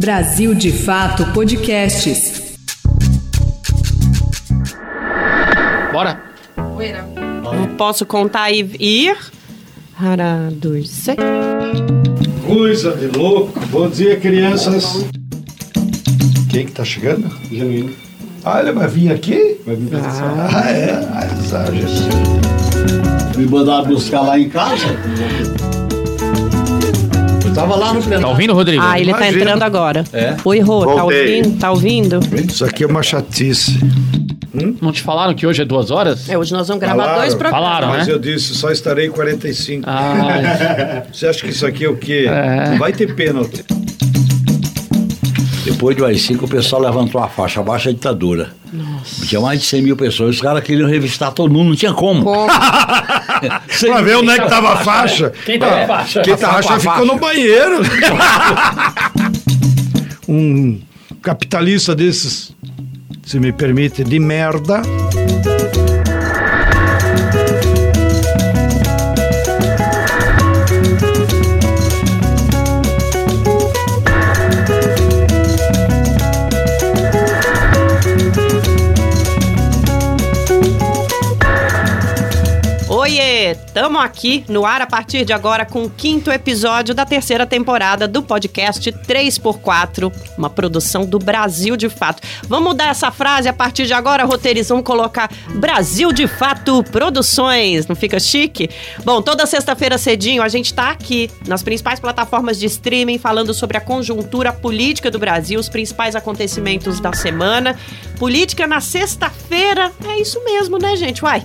Brasil de Fato Podcasts. Bora. Posso contar e ir? Para dois, seis. Coisa de louco. Bom dia, crianças. Quem que tá chegando? Genuíno. Ah, ele vai vir aqui? Vai vir Ah, é? Azar, Jesus. Me mandaram buscar lá em casa. Eu tava lá no plenário. Tá ouvindo, Rodrigo? Ah, ele tá Imagino. entrando agora. É? Oi, Rô, tá ouvindo? Tá ouvindo? Isso aqui é uma chatice. Não te falaram que hoje é duas horas? É, hoje nós vamos gravar Falaram. dois programas. Falaram, Mas né? eu disse, só estarei 45. Ah, Você acha que isso aqui é o quê? É. Não vai ter pênalti. Depois do AI-5, o pessoal levantou a faixa, abaixo a ditadura. Tinha mais de 100 mil pessoas. Os caras queriam revistar todo mundo, não tinha como. Como? Pra ver onde é que tava a faixa. quem tá na faixa? Quem tá a faixa ficou no banheiro. um capitalista desses, se me permite, de merda. Tamo aqui no ar a partir de agora com o quinto episódio da terceira temporada do podcast 3x4, uma produção do Brasil de Fato. Vamos mudar essa frase a partir de agora, roteiristas, vamos colocar Brasil de Fato Produções, não fica chique? Bom, toda sexta-feira cedinho a gente tá aqui nas principais plataformas de streaming falando sobre a conjuntura política do Brasil, os principais acontecimentos da semana. Política na sexta-feira, é isso mesmo, né, gente? Uai.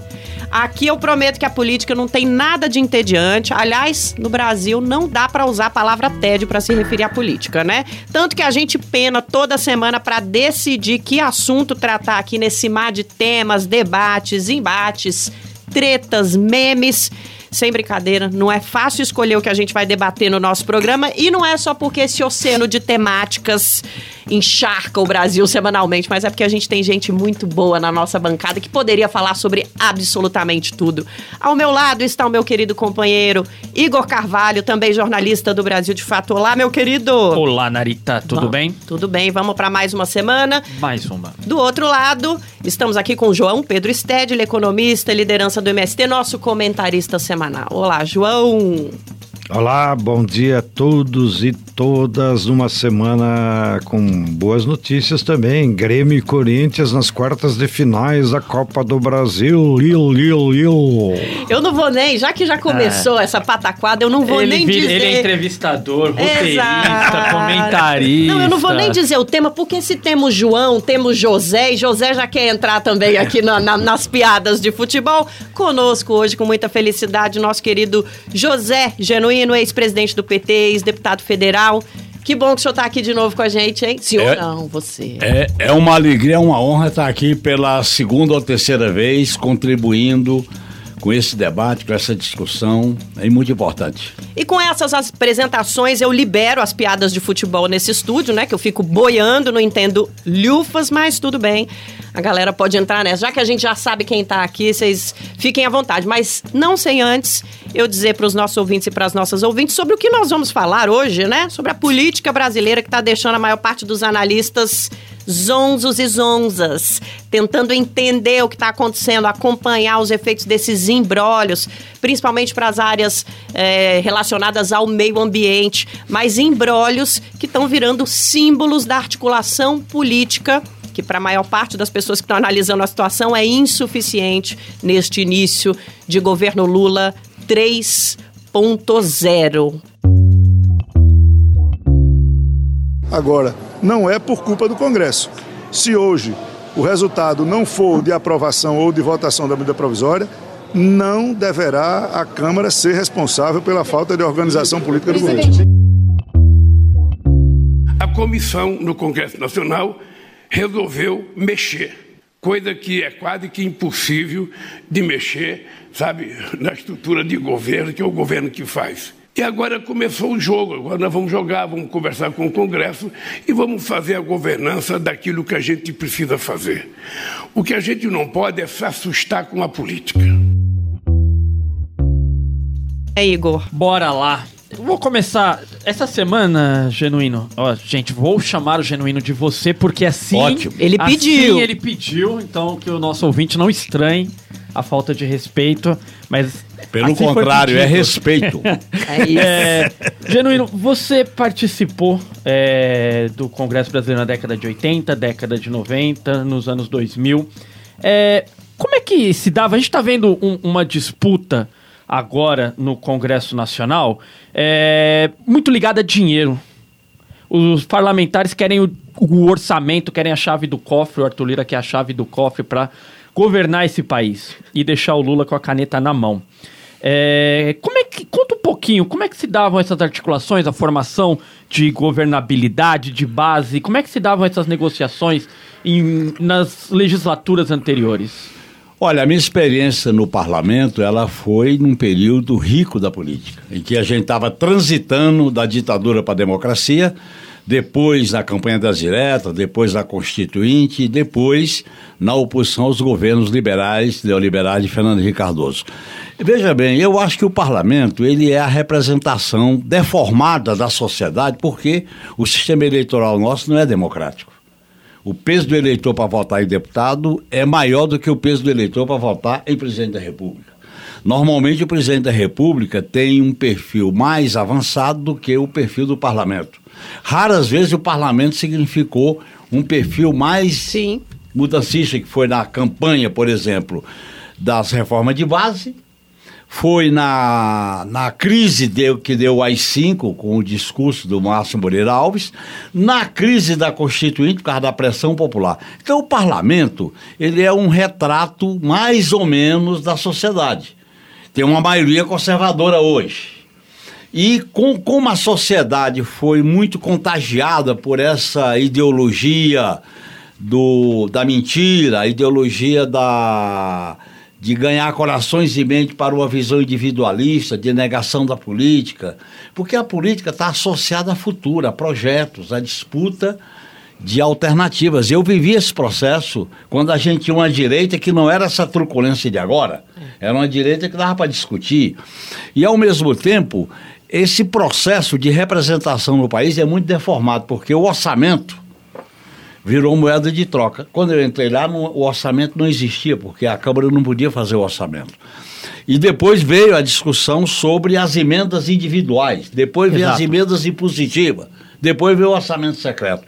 Aqui eu prometo que a política não tem nada de entediante. Aliás, no Brasil não dá pra usar a palavra tédio pra se referir à política, né? Tanto que a gente pena toda semana pra decidir que assunto tratar aqui nesse mar de temas, debates, embates, tretas, memes. Sem brincadeira, não é fácil escolher o que a gente vai debater no nosso programa e não é só porque esse oceano de temáticas encharca o Brasil semanalmente, mas é porque a gente tem gente muito boa na nossa bancada que poderia falar sobre absolutamente tudo. Ao meu lado está o meu querido companheiro Igor Carvalho, também jornalista do Brasil de Fato. Olá, meu querido. Olá, Narita, tudo Vamos. bem? Tudo bem, vamos para mais uma semana. Mais uma. Do outro lado, estamos aqui com o João Pedro Stedley, economista, liderança do MST, nosso comentarista semanal. Olá, João. Olá, bom dia a todos e todas. Uma semana com boas notícias também. Grêmio e Corinthians nas quartas de finais da Copa do Brasil. Lil, lil, lil. Eu não vou nem, já que já começou essa pataquada, eu não vou ele, nem dizer. ele é entrevistador, roteirista, Exato. comentarista. Não, eu não vou nem dizer o tema, porque se temos João, temos José, e José já quer entrar também aqui na- na- nas piadas de futebol. Conosco hoje, com muita felicidade, nosso querido José Genuíno, ex-presidente do PT, ex-deputado federal. Que bom que o senhor está aqui de novo com a gente, hein? Senhor, É. não, você. É, é uma alegria, é uma honra estar aqui pela segunda ou terceira vez, contribuindo com esse debate, com essa discussão. É muito importante. E com essas apresentações, eu libero as piadas de futebol nesse estúdio, né? Que eu fico boiando, não entendo lufas, mas tudo bem. A galera pode entrar nessa. Já que a gente já sabe quem tá aqui, vocês fiquem à vontade. Mas não sem antes eu dizer para os nossos ouvintes e para as nossas ouvintes sobre o que nós vamos falar hoje, né? Sobre a política brasileira que está deixando a maior parte dos analistas zonzos e zonzas, tentando entender o que está acontecendo, acompanhar os efeitos desses embrólios, principalmente para as áreas eh, relacionadas ao meio ambiente, mas embrólios que estão virando símbolos da articulação política que para a maior parte das pessoas que estão analisando a situação é insuficiente neste início de governo Lula 3.0. Agora, não é por culpa do Congresso. Se hoje o resultado não for de aprovação ou de votação da medida provisória, não deverá a Câmara ser responsável pela falta de organização política do governo. A comissão no Congresso Nacional resolveu mexer, coisa que é quase que impossível de mexer, sabe, na estrutura de governo, que é o governo que faz. E agora começou o jogo, agora nós vamos jogar, vamos conversar com o Congresso e vamos fazer a governança daquilo que a gente precisa fazer. O que a gente não pode é se assustar com a política. É, Igor. Bora lá. Vou começar Essa semana, Genuíno, ó, gente, vou chamar o Genuíno de você, porque assim... Ótimo. Ele assim pediu. ele pediu, então que o nosso ouvinte não estranhe a falta de respeito, mas... Pelo assim contrário, é respeito. É isso. É, Genuíno, você participou é, do Congresso Brasileiro na década de 80, década de 90, nos anos 2000. É, como é que se dava? A gente está vendo um- uma disputa agora no Congresso Nacional é, muito ligada a dinheiro. Os parlamentares querem o, o orçamento, querem a chave do cofre, o Arthur Lira quer a chave do cofre para governar esse país e deixar o Lula com a caneta na mão. É, como é que conta um pouquinho como é que se davam essas articulações, a formação de governabilidade, de base, como é que se davam essas negociações em- nas legislaturas anteriores? Olha, a minha experiência no parlamento, ela foi num período rico da política, em que a gente estava transitando da ditadura para a democracia, depois na campanha das diretas, depois na constituinte, e depois na oposição aos governos liberais, neoliberais de Fernando Henrique Cardoso. Veja bem, eu acho que o parlamento ele é a representação deformada da sociedade, porque o sistema eleitoral nosso não é democrático. O peso do eleitor para votar em deputado é maior do que o peso do eleitor para votar em presidente da República. Normalmente, o presidente da República tem um perfil mais avançado do que o perfil do parlamento. Raras vezes o parlamento significou um perfil mais Sim. mudancista, que foi na campanha, por exemplo, das reformas de base, foi na, na crise deu, que deu o AI-5, com o discurso do Márcio Moreira Alves, na crise da Constituinte, por causa da pressão popular. Então, o parlamento, ele é um retrato mais ou menos da sociedade. Tem uma maioria conservadora hoje. E com, como a sociedade foi muito contagiada por essa ideologia do, da mentira, a ideologia da, de ganhar corações e mente para uma visão individualista, de negação da política, porque a política está associada a futuro, a projetos, a disputa de alternativas. Eu vivi esse processo quando a gente tinha uma direita que não era essa truculência de agora, era uma direita que dava para discutir. E, ao mesmo tempo, esse processo de representação no país é muito deformado, porque o orçamento virou moeda de troca. Quando eu entrei lá, no- o orçamento não existia, porque a Câmara não podia fazer o orçamento. E depois veio a discussão sobre as emendas individuais, depois veio as Exato. emendas impositivas, depois veio o orçamento secreto.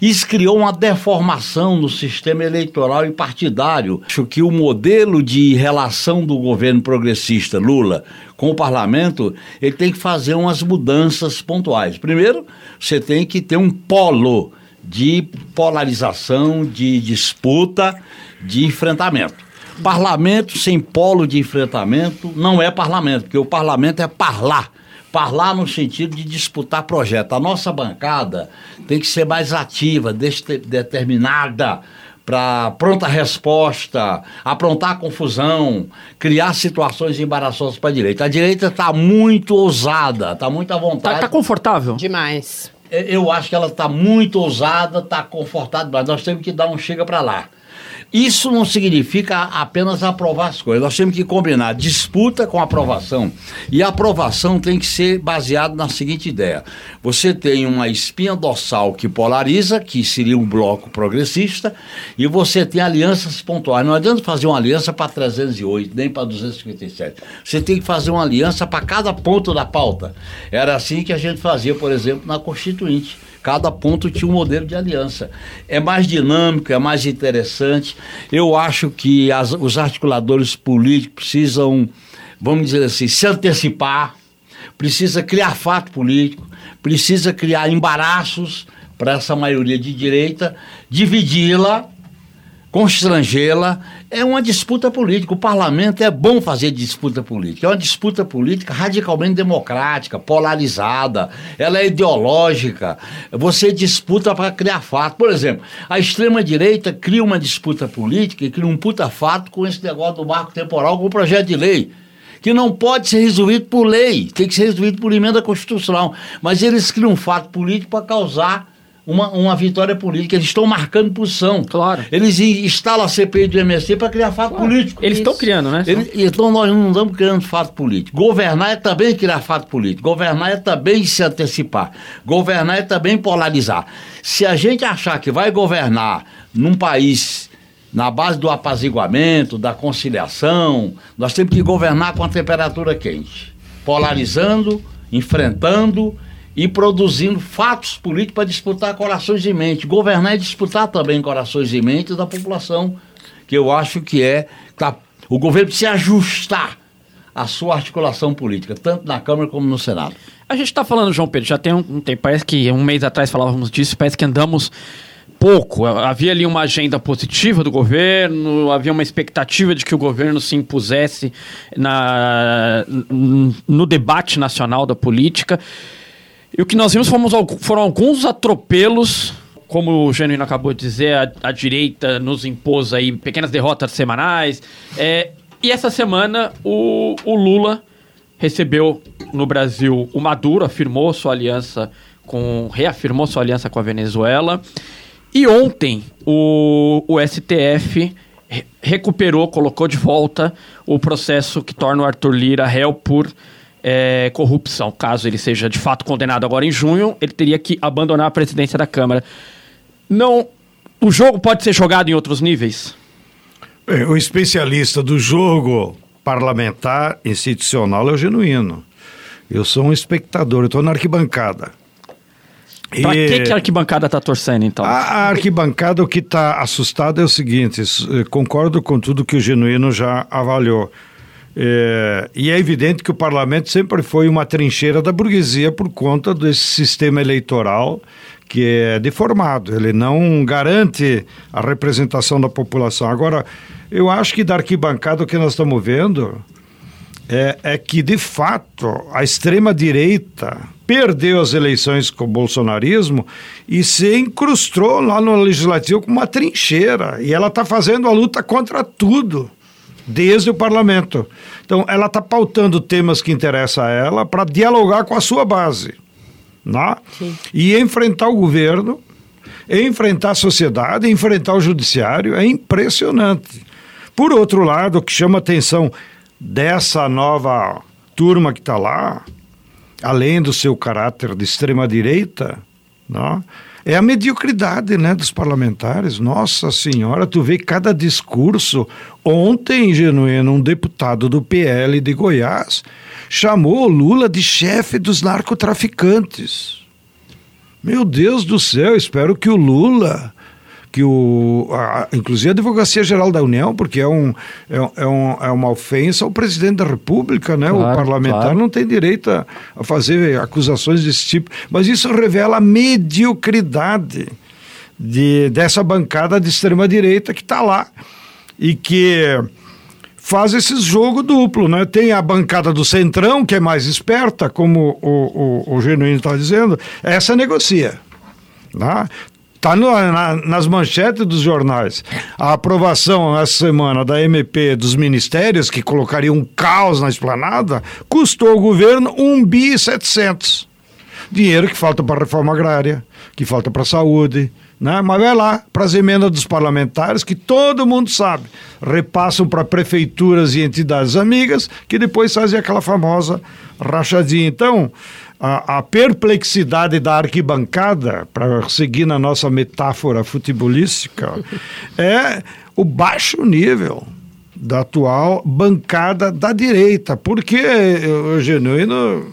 Isso criou uma deformação no sistema eleitoral e partidário. Acho que o modelo de relação do governo progressista Lula com o parlamento, ele tem que fazer umas mudanças pontuais. Primeiro, você tem que ter um polo de polarização, de disputa, de enfrentamento. Parlamento sem polo de enfrentamento não é parlamento, porque o parlamento é parlar. Parlar no sentido de disputar projeto. A nossa bancada tem que ser mais ativa, determinada, para pronta resposta, aprontar confusão, criar situações embaraçosas para a direita. A direita está muito ousada, está muito à vontade. tá confortável? Demais. Eu acho que ela está muito ousada, está confortável, mas nós temos que dar um chega para lá. Isso não significa apenas aprovar as coisas. Nós temos que combinar disputa com aprovação. E a aprovação tem que ser baseada na seguinte ideia: você tem uma espinha dorsal que polariza, que seria um bloco progressista, e você tem alianças pontuais. Não adianta fazer uma aliança para 308, nem para 257. Você tem que fazer uma aliança para cada ponto da pauta. Era assim que a gente fazia, por exemplo, na Constituinte. Cada ponto tinha um modelo de aliança. É mais dinâmico, é mais interessante. Eu acho que as- os articuladores políticos precisam, vamos dizer assim, se antecipar, precisa criar fato político, precisa criar embaraços para essa maioria de direita, dividi-la, constrangê-la, é uma disputa política. O parlamento é bom fazer disputa política. É uma disputa política radicalmente democrática, polarizada, ela é ideológica. Você disputa para criar fato. Por exemplo, a extrema-direita cria uma disputa política e cria um puta fato com esse negócio do marco temporal, com o projeto de lei. Que não pode ser resolvido por lei, tem que ser resolvido por emenda constitucional. Mas eles criam um fato político para causar uma, uma vitória política. Eles estão marcando posição. Claro. Eles in- instalam a CPI do MST para criar fato político. Eles estão criando, né? Ele- então nós não estamos criando fato político. Governar é também criar fato político. Governar é também se antecipar. Governar é também polarizar. Se a gente achar que vai governar num país na base do apaziguamento, da conciliação, nós temos que governar com a temperatura quente, polarizando, enfrentando e produzindo fatos políticos para disputar corações e mentes. Governar é disputar também corações e mentes da população, que eu acho que é tá, o governo precisa ajustar a sua articulação política, tanto na Câmara como no Senado. A gente tá falando, João Pedro, já tem um, um tempo, parece que um mês atrás falávamos disso, parece que andamos pouco. Havia ali uma agenda positiva do governo, havia uma expectativa de que o governo se impusesse na, no debate nacional da política. E o que nós vimos fomos, foram alguns atropelos, como o Genuíno acabou de dizer, a, a direita nos impôs aí pequenas derrotas semanais. É, e essa semana o, o Lula recebeu no Brasil o Maduro, afirmou sua aliança com. reafirmou sua aliança com a Venezuela. E ontem o, o STF re- recuperou, colocou de volta o processo que torna o Arthur Lira réu por eh, corrupção. Caso ele seja de fato condenado agora em junho, ele teria que abandonar a presidência da Câmara. Não. O jogo pode ser jogado em outros níveis? Bem, o especialista do jogo parlamentar institucional é o genuíno. Eu sou um espectador, eu estou na arquibancada. Pra E- que, que a arquibancada tá torcendo, então? A, arquibancada, o que está assustado é o seguinte: concordo com tudo que o Genuíno já avaliou. É, e é evidente que o parlamento sempre foi uma trincheira da burguesia por conta desse sistema eleitoral que é deformado. Ele não garante a representação da população. Agora, eu acho que da arquibancada o que nós estamos vendo é, é que, de fato, a extrema-direita perdeu as eleições com o bolsonarismo e se incrustou lá no legislativo com uma trincheira. E ela está fazendo a luta contra tudo, desde o parlamento. Então, ela está pautando temas que interessam a ela para dialogar com a sua base. Né? E enfrentar o governo, enfrentar a sociedade, enfrentar o judiciário. É impressionante. Por outro lado, o que chama atenção dessa nova turma que está lá, além do seu caráter de extrema-direita, né, é a mediocridade né, dos parlamentares. Nossa Senhora, tu vê cada discurso. Ontem, Genuíno, um deputado do PL de Goiás chamou o Lula de chefe dos narcotraficantes. Meu Deus do céu, espero que o Lula, que o, a- inclusive a Advocacia Geral da União, porque é, um, é, é, um- é uma ofensa ao presidente da República, né? o Claro, parlamentar claro. não tem direito a, a fazer acusações desse tipo. Mas isso revela a mediocridade de, dessa bancada de extrema-direita que está lá e que faz esse jogo duplo, né? Tem a bancada do Centrão, que é mais esperta, como o, o, o Genuíno está dizendo, essa negocia. Tá no- na- nas manchetes dos jornais. A aprovação essa semana da MP dos ministérios, que colocaria um caos na esplanada, custou ao governo 1 bi e 700. Dinheiro que falta para a reforma agrária, que falta para a saúde, né? mas vai lá para as emendas dos parlamentares, que todo mundo sabe, repassam para prefeituras e entidades amigas, que depois fazem aquela famosa rachadinha. Então, a, a perplexidade da arquibancada, para seguir na nossa metáfora futebolística, é o baixo nível da atual bancada da direita, porque o Genuíno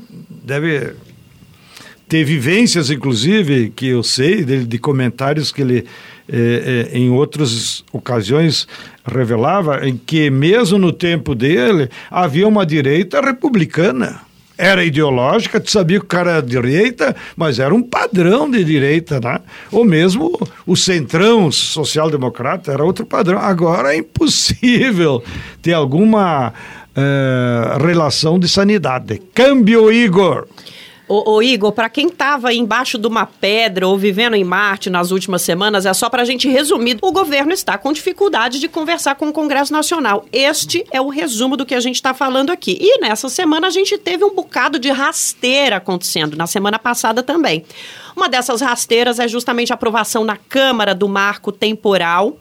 deve ter vivências, inclusive, que eu sei dele, de comentários que ele, eh, eh, em outras ocasiões, revelava, em que, mesmo no tempo dele, havia uma direita republicana. Era ideológica, tu sabia que o cara era direita, mas era um padrão de direita, né? Ou mesmo o centrão social-democrata era outro padrão. Agora é impossível ter alguma eh, relação de sanidade. Câmbio, Igor! Ô, ô Igor, para quem estava embaixo de uma pedra ou vivendo em Marte nas últimas semanas, é só para a gente resumir. O governo está com dificuldade de conversar com o Congresso Nacional. Este é o resumo do que a gente está falando aqui. E nessa semana a gente teve um bocado de rasteira acontecendo, na semana passada também. Uma dessas rasteiras é justamente a aprovação na Câmara do marco temporal.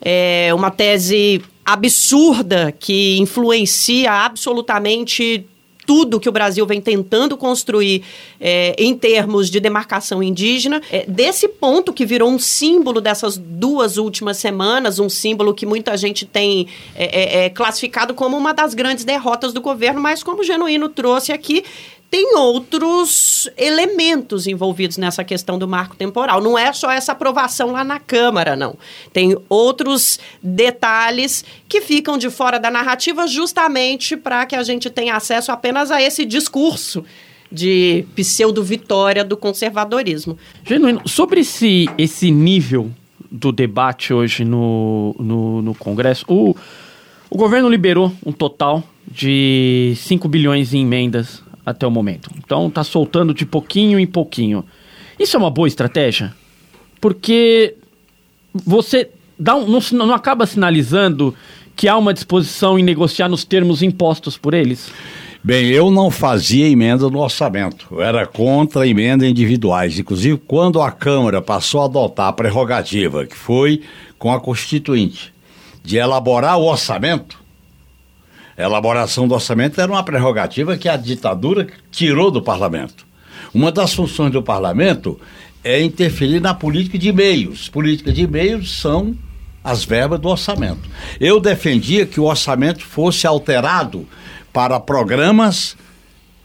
É uma tese absurda que influencia absolutamente tudo que o Brasil vem tentando construir é, em termos de demarcação indígena, é, desse ponto que virou um símbolo dessas duas últimas semanas, um símbolo que muita gente tem é, é, é classificado como uma das grandes derrotas do governo, mas como o Genuíno trouxe aqui, tem outros elementos envolvidos nessa questão do marco temporal. Não é só essa aprovação lá na Câmara, não. Tem outros detalhes que ficam de fora da narrativa justamente para que a gente tenha acesso apenas a esse discurso de pseudo-vitória do conservadorismo. Genuíno, sobre esse, esse nível do debate hoje no, no, no Congresso, o, o governo liberou um total de 5 bilhões em emendas até o momento. Então tá soltando de pouquinho em pouquinho. Isso é uma boa estratégia? Porque você dá um, não, não acaba sinalizando que há uma disposição em negociar nos termos impostos por eles? Bem, eu não fazia emenda no orçamento. Eu era contra emendas individuais. Inclusive, quando a Câmara passou a adotar a prerrogativa, que foi com a Constituinte, de elaborar o orçamento, a elaboração do orçamento era uma prerrogativa que a ditadura tirou do parlamento. Uma das funções do parlamento é interferir na política de meios. Política de meios são as verbas do orçamento. Eu defendia que o orçamento fosse alterado para programas,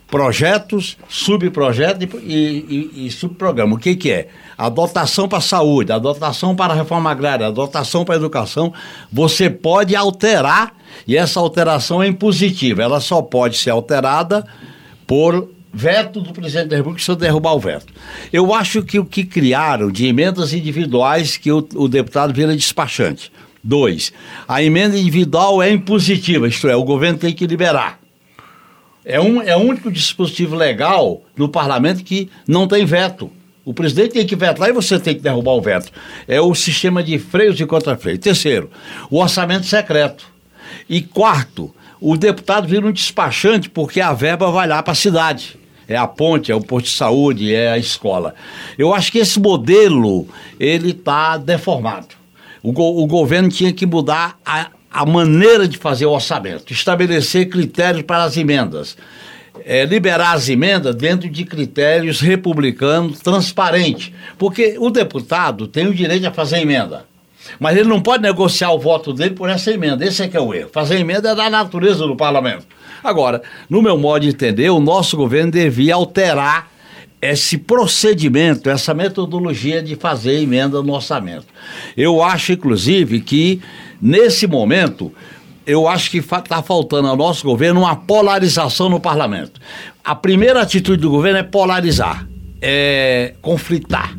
projetos, subprojetos e, e, e subprogramas. O que, que é? A dotação para a saúde, a dotação para a reforma agrária, a dotação para a educação, você pode alterar e essa alteração é impositiva. Ela só pode ser alterada por veto do presidente da República se eu derrubar o veto. Eu acho que o que criaram de emendas individuais que o, o deputado vira despachante. Dois, a emenda individual é impositiva, isto é, o governo tem que liberar. É, um, é o único dispositivo legal no parlamento que não tem veto. O presidente tem que vetar e você tem que derrubar o veto. É o sistema de freios e contrafreios. Terceiro, o orçamento secreto. E quarto, o deputado vira um despachante porque a verba vai lá para a cidade. É a ponte, é o posto de saúde, é a escola. Eu acho que esse modelo, ele está deformado. O, go o, governo tinha que mudar a, a maneira de fazer o orçamento, estabelecer critérios para as emendas. É, liberar as emendas dentro de critérios republicanos transparentes. Porque o deputado tem o direito de fazer emenda. Mas ele não pode negociar o voto dele por essa emenda. Esse é que é o erro. Fazer emenda é da natureza do parlamento. Agora, no meu modo de entender, o nosso governo devia alterar esse procedimento, essa metodologia de fazer emenda no orçamento. Eu acho, inclusive, que nesse momento eu acho que está faltando ao nosso governo uma polarização no parlamento. A primeira atitude do governo é polarizar, é conflitar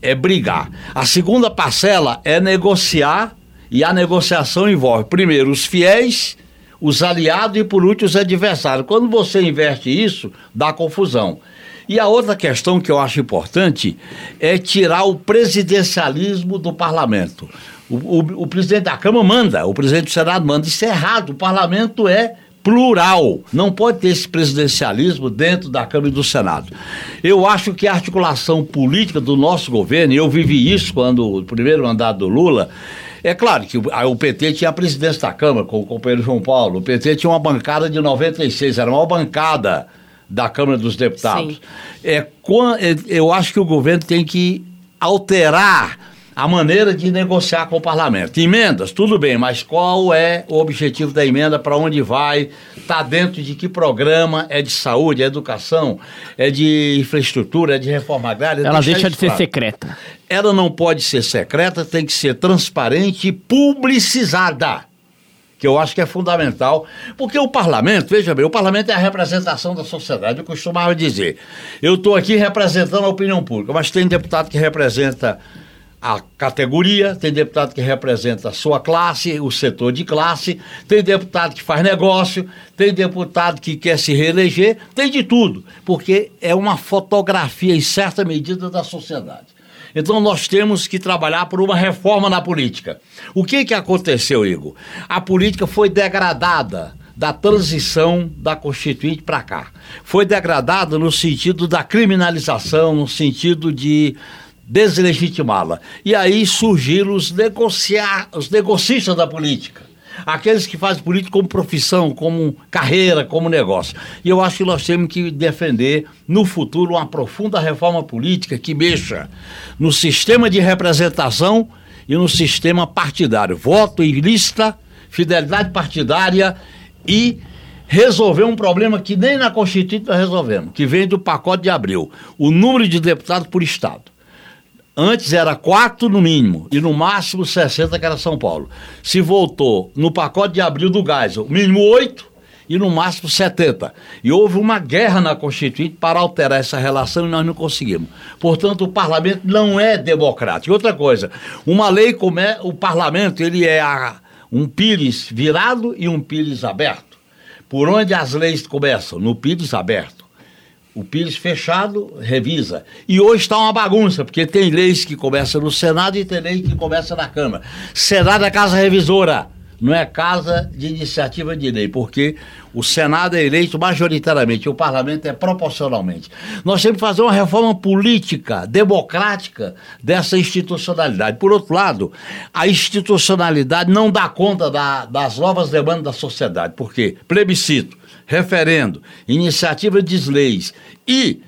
é brigar. A segunda parcela é negociar e a negociação envolve, primeiro, os fiéis, os aliados e, por último, os adversários. Quando você inverte isso, dá confusão. E a outra questão que eu acho importante é tirar o presidencialismo do parlamento. O, o, o presidente da Câmara manda, o presidente do Senado manda. Isso é errado. O parlamento é plural. Não pode ter esse presidencialismo dentro da Câmara e do Senado. Eu acho que a articulação política do nosso governo, e eu vivi isso quando o primeiro mandato do Lula, é claro que o, PT tinha a presidência da Câmara com o companheiro João Paulo, o PT tinha uma bancada de 96, era a maior bancada da Câmara dos Deputados. É, é, eu acho que o governo tem que alterar a maneira de negociar com o parlamento. Emendas, tudo bem, mas qual é o objetivo da emenda, para onde vai, está dentro de que programa, é de saúde, é educação, é de infraestrutura, é de reforma agrária? Ela deixa de ser secreta. Ela não pode ser secreta, tem que ser transparente e publicizada que eu acho que é fundamental, porque o parlamento, veja bem, o parlamento é a representação da sociedade, eu costumava dizer. Eu estou aqui representando a opinião pública, mas tem deputado que representa a categoria, tem deputado que representa a sua classe, o setor de classe, tem deputado que faz negócio, tem deputado que quer se reeleger, tem de tudo, porque é uma fotografia em certa medida da sociedade. Então nós temos que trabalhar por uma reforma na política. O que, que aconteceu, Igor? A política foi degradada da transição da Constituinte para cá. Foi degradada no sentido da criminalização, no sentido de deslegitimá-la. E aí surgiram os, negociar, os negocistas da política. Aqueles que fazem política como profissão, como carreira, como negócio. E eu acho que nós temos que defender, no futuro, uma profunda reforma política que mexa no sistema de representação e no sistema partidário. Voto em lista, fidelidade partidária e resolver um problema que nem na Constituinte nós resolvemos, que vem do pacote de abril, o número de deputados por Estado. Antes era quatro no mínimo e no máximo 60 que era São Paulo. Se voltou no pacote de abril do Geisel, mínimo oito e no máximo 70. E houve uma guerra na Constituinte para alterar essa relação e nós não conseguimos. Portanto, o parlamento não é democrático. Outra coisa, uma lei como é, o parlamento, ele é a, um pires virado e um pires aberto. Por onde as leis começam? No pires aberto. O Pires fechado revisa. E hoje está uma bagunça, porque tem leis que começam no Senado e tem lei que começa na Câmara. Senado é casa revisora, não é casa de iniciativa de lei, porque o Senado é eleito majoritariamente, o parlamento é proporcionalmente. Nós temos que fazer uma reforma política, democrática dessa institucionalidade. Por outro lado, a institucionalidade não dá conta da, das novas demandas da sociedade, porque plebiscito referendo, iniciativa de leis e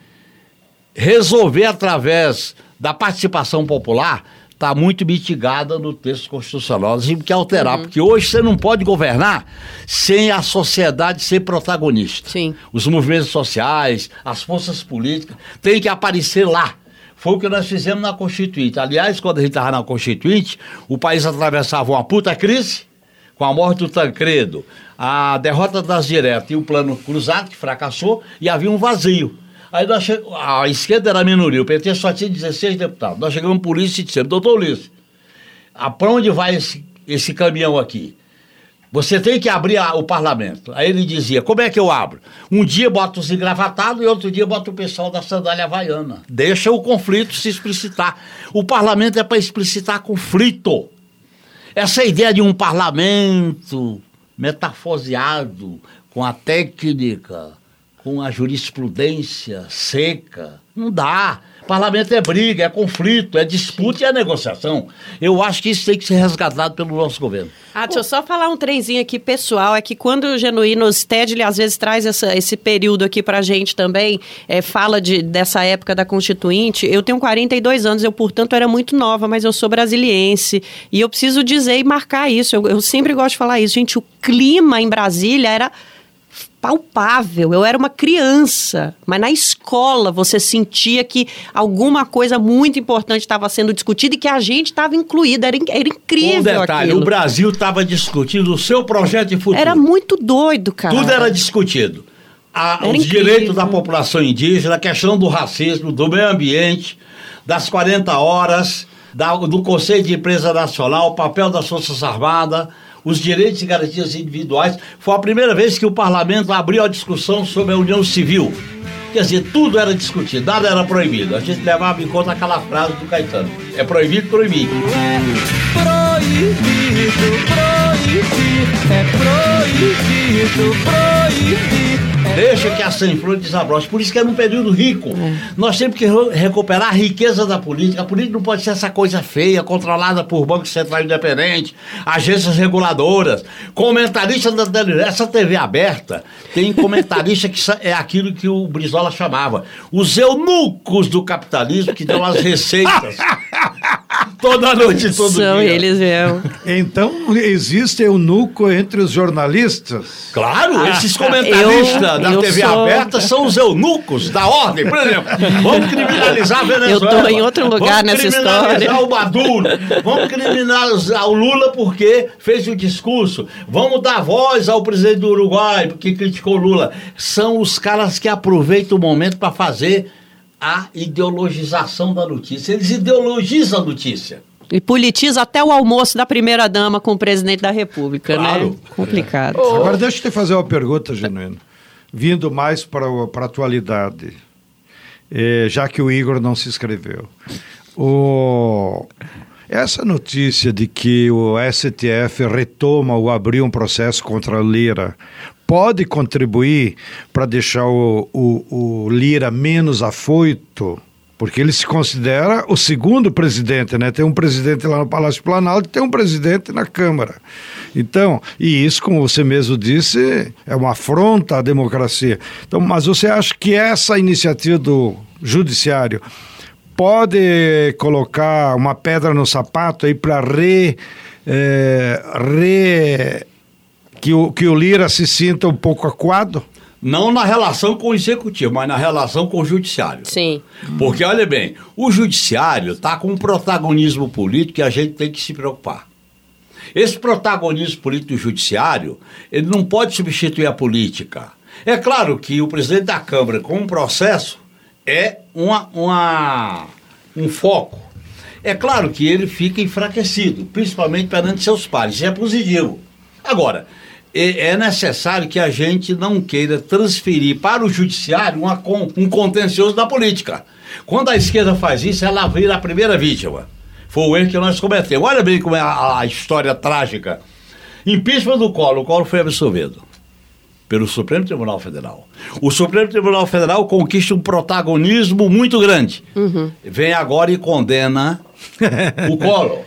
resolver através da participação popular está muito mitigada no texto constitucional. Nós temos que alterar, uhum. porque hoje você não pode governar sem a sociedade ser protagonista. Sim. Os movimentos sociais, as forças políticas, têm que aparecer lá. Foi o que nós fizemos na Constituinte. Aliás, quando a gente estava na Constituinte, o país atravessava uma puta crise, com a morte do Tancredo, a derrota das diretas e o plano cruzado, que fracassou, e havia um vazio. Aí nós che... a esquerda era a minoria, o PT só tinha 16 deputados. Nós chegamos por isso e dissemos, doutor Ulisses, para onde vai esse, esse caminhão aqui? Você tem que abrir a, o parlamento. Aí ele dizia: Como é que eu abro? Um dia bota os engravatados e outro dia bota o pessoal da sandália havaiana. Deixa o conflito se explicitar. O parlamento é para explicitar conflito. Essa ideia de um parlamento metafoseado com a técnica, com a jurisprudência seca, não dá. Parlamento é briga, é conflito, é disputa e é negociação. Eu acho que isso tem que ser resgatado pelo nosso governo. Ah, deixa eu só falar um trenzinho aqui pessoal. É que quando o Genuíno Sted, ele às vezes traz essa, esse período aqui pra gente também, é, fala de, dessa época da Constituinte. Eu tenho 42 anos, eu, portanto, era muito nova, mas eu sou brasiliense. E eu preciso dizer e marcar isso. Eu, eu sempre gosto de falar isso. Gente, o clima em Brasília era palpável. Eu era uma criança, mas na escola você sentia que alguma coisa muito importante estava sendo discutida e que a gente estava incluída. Era, era incrível. Um detalhe: aquilo. o Brasil estava discutindo o seu projeto de futuro. Era muito doido, cara. Tudo era discutido. A, os incrível. direitos da população indígena, a questão do racismo, do meio ambiente, das 40 horas, da, do Conselho de Empresa Nacional, o papel das Forças Armadas os direitos e garantias individuais. Foi a primeira vez que o parlamento abriu a discussão sobre a união civil. Quer dizer, tudo era discutido, nada era proibido. A gente levava em conta aquela frase do Caetano: é proibido proibir. Proibido, proibir, é proibido proibir. Deixa que a sem-flor desabroche. Por isso que é num período rico. É. Nós temos que recuperar a riqueza da política. A política não pode ser essa coisa feia, controlada por Banco Central Independente, agências reguladoras, comentaristas da televisão. Essa TV aberta tem comentarista que é aquilo que o Brizola chamava. Os eunucos do capitalismo que dão as receitas. Toda noite, todo São dia. eles mesmo. Então, existe eunuco entre os jornalistas? Claro, ah, esses comentaristas da eu TV sou... aberta são os eunucos da ordem, por exemplo. Vamos criminalizar a Venezuela. Eu estou em outro lugar nessa história. Vamos criminalizar o Maduro. Vamos criminalizar o Lula porque fez o discurso. Vamos dar voz ao presidente do Uruguai porque criticou o Lula. São os caras que aproveitam o momento para fazer a ideologização da notícia. Eles ideologizam a notícia. E politiza até o almoço da primeira-dama com o presidente da República, Claro. né? Complicado. Agora deixa eu te fazer uma pergunta, Genuíno. Vindo mais para a atualidade, eh, já que o Igor não se inscreveu. O... Essa notícia de que o STF retoma ou abriu um processo contra a Lira pode contribuir para deixar o, o, o Lira menos afoito? Porque ele se considera o segundo presidente, né? Tem um presidente lá no Palácio Planalto e tem um presidente na Câmara. Então, e isso, como você mesmo disse, é uma afronta à democracia. Então, mas você acha que essa iniciativa do judiciário pode colocar uma pedra no sapato aí para re, eh, re que o, que o Lira se sinta um pouco acuado? Não na relação com o executivo, mas na relação com o judiciário. Sim. Porque, olha bem, o judiciário está com um protagonismo político que a gente tem que se preocupar. Esse protagonismo político do judiciário, ele não pode substituir a política. É claro que o presidente da Câmara, com um processo, é uma, uma, um foco. É claro que ele fica enfraquecido, principalmente perante seus pares. Isso é positivo. Agora, é necessário que a gente não queira transferir para o judiciário uma um contencioso da política. Quando a esquerda faz isso, ela vira a primeira vítima. Foi o erro que nós cometemos. Olha bem como é a, a história trágica. Impeachment do Collor. O Collor foi absolvido pelo Supremo Tribunal Federal. O Supremo Tribunal Federal conquista um protagonismo muito grande. Vem agora e condena o Collor.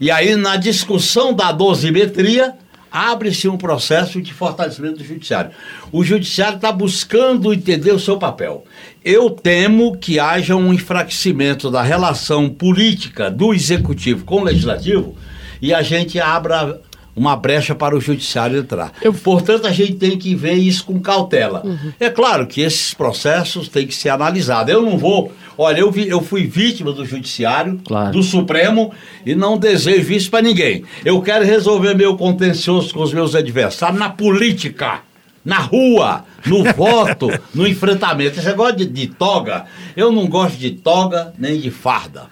E aí, na discussão da dosimetria, abre-se um processo de fortalecimento do judiciário. O judiciário está buscando entender o seu papel. Eu temo que haja um enfraquecimento da relação política do executivo com o legislativo e a gente abra uma brecha para o judiciário entrar. Portanto, a gente tem que ver isso com cautela. É claro que esses processos têm que ser analisados. Eu não vou. Olha, eu, vi- eu fui vítima do judiciário, Claro. do Supremo, e não desejo isso para ninguém. Eu quero resolver meu contencioso com os meus adversários na política. Na rua, no voto, no enfrentamento. Esse negócio de, de toga, eu não gosto de toga nem de farda.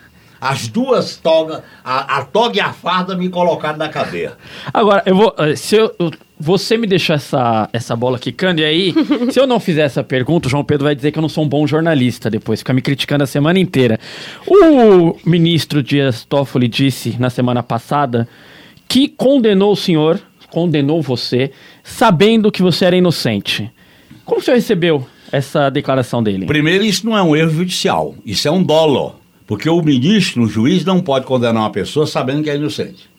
As duas togas, a, a toga e a farda me colocaram na cadeia. Agora, eu vou. eh, Se eu, você me deixar essa, essa bola quicando, e aí, se eu não fizer essa pergunta, o João Pedro vai dizer que eu não sou um bom jornalista depois, fica me criticando a semana inteira. O ministro Dias Toffoli disse na semana passada que condenou o senhor, condenou você, sabendo que você era inocente. Como o senhor recebeu essa declaração dele? Primeiro, isso não é um erro judicial, isso é um dolo. Porque o ministro, o juiz, não pode condenar uma pessoa sabendo que é inocente.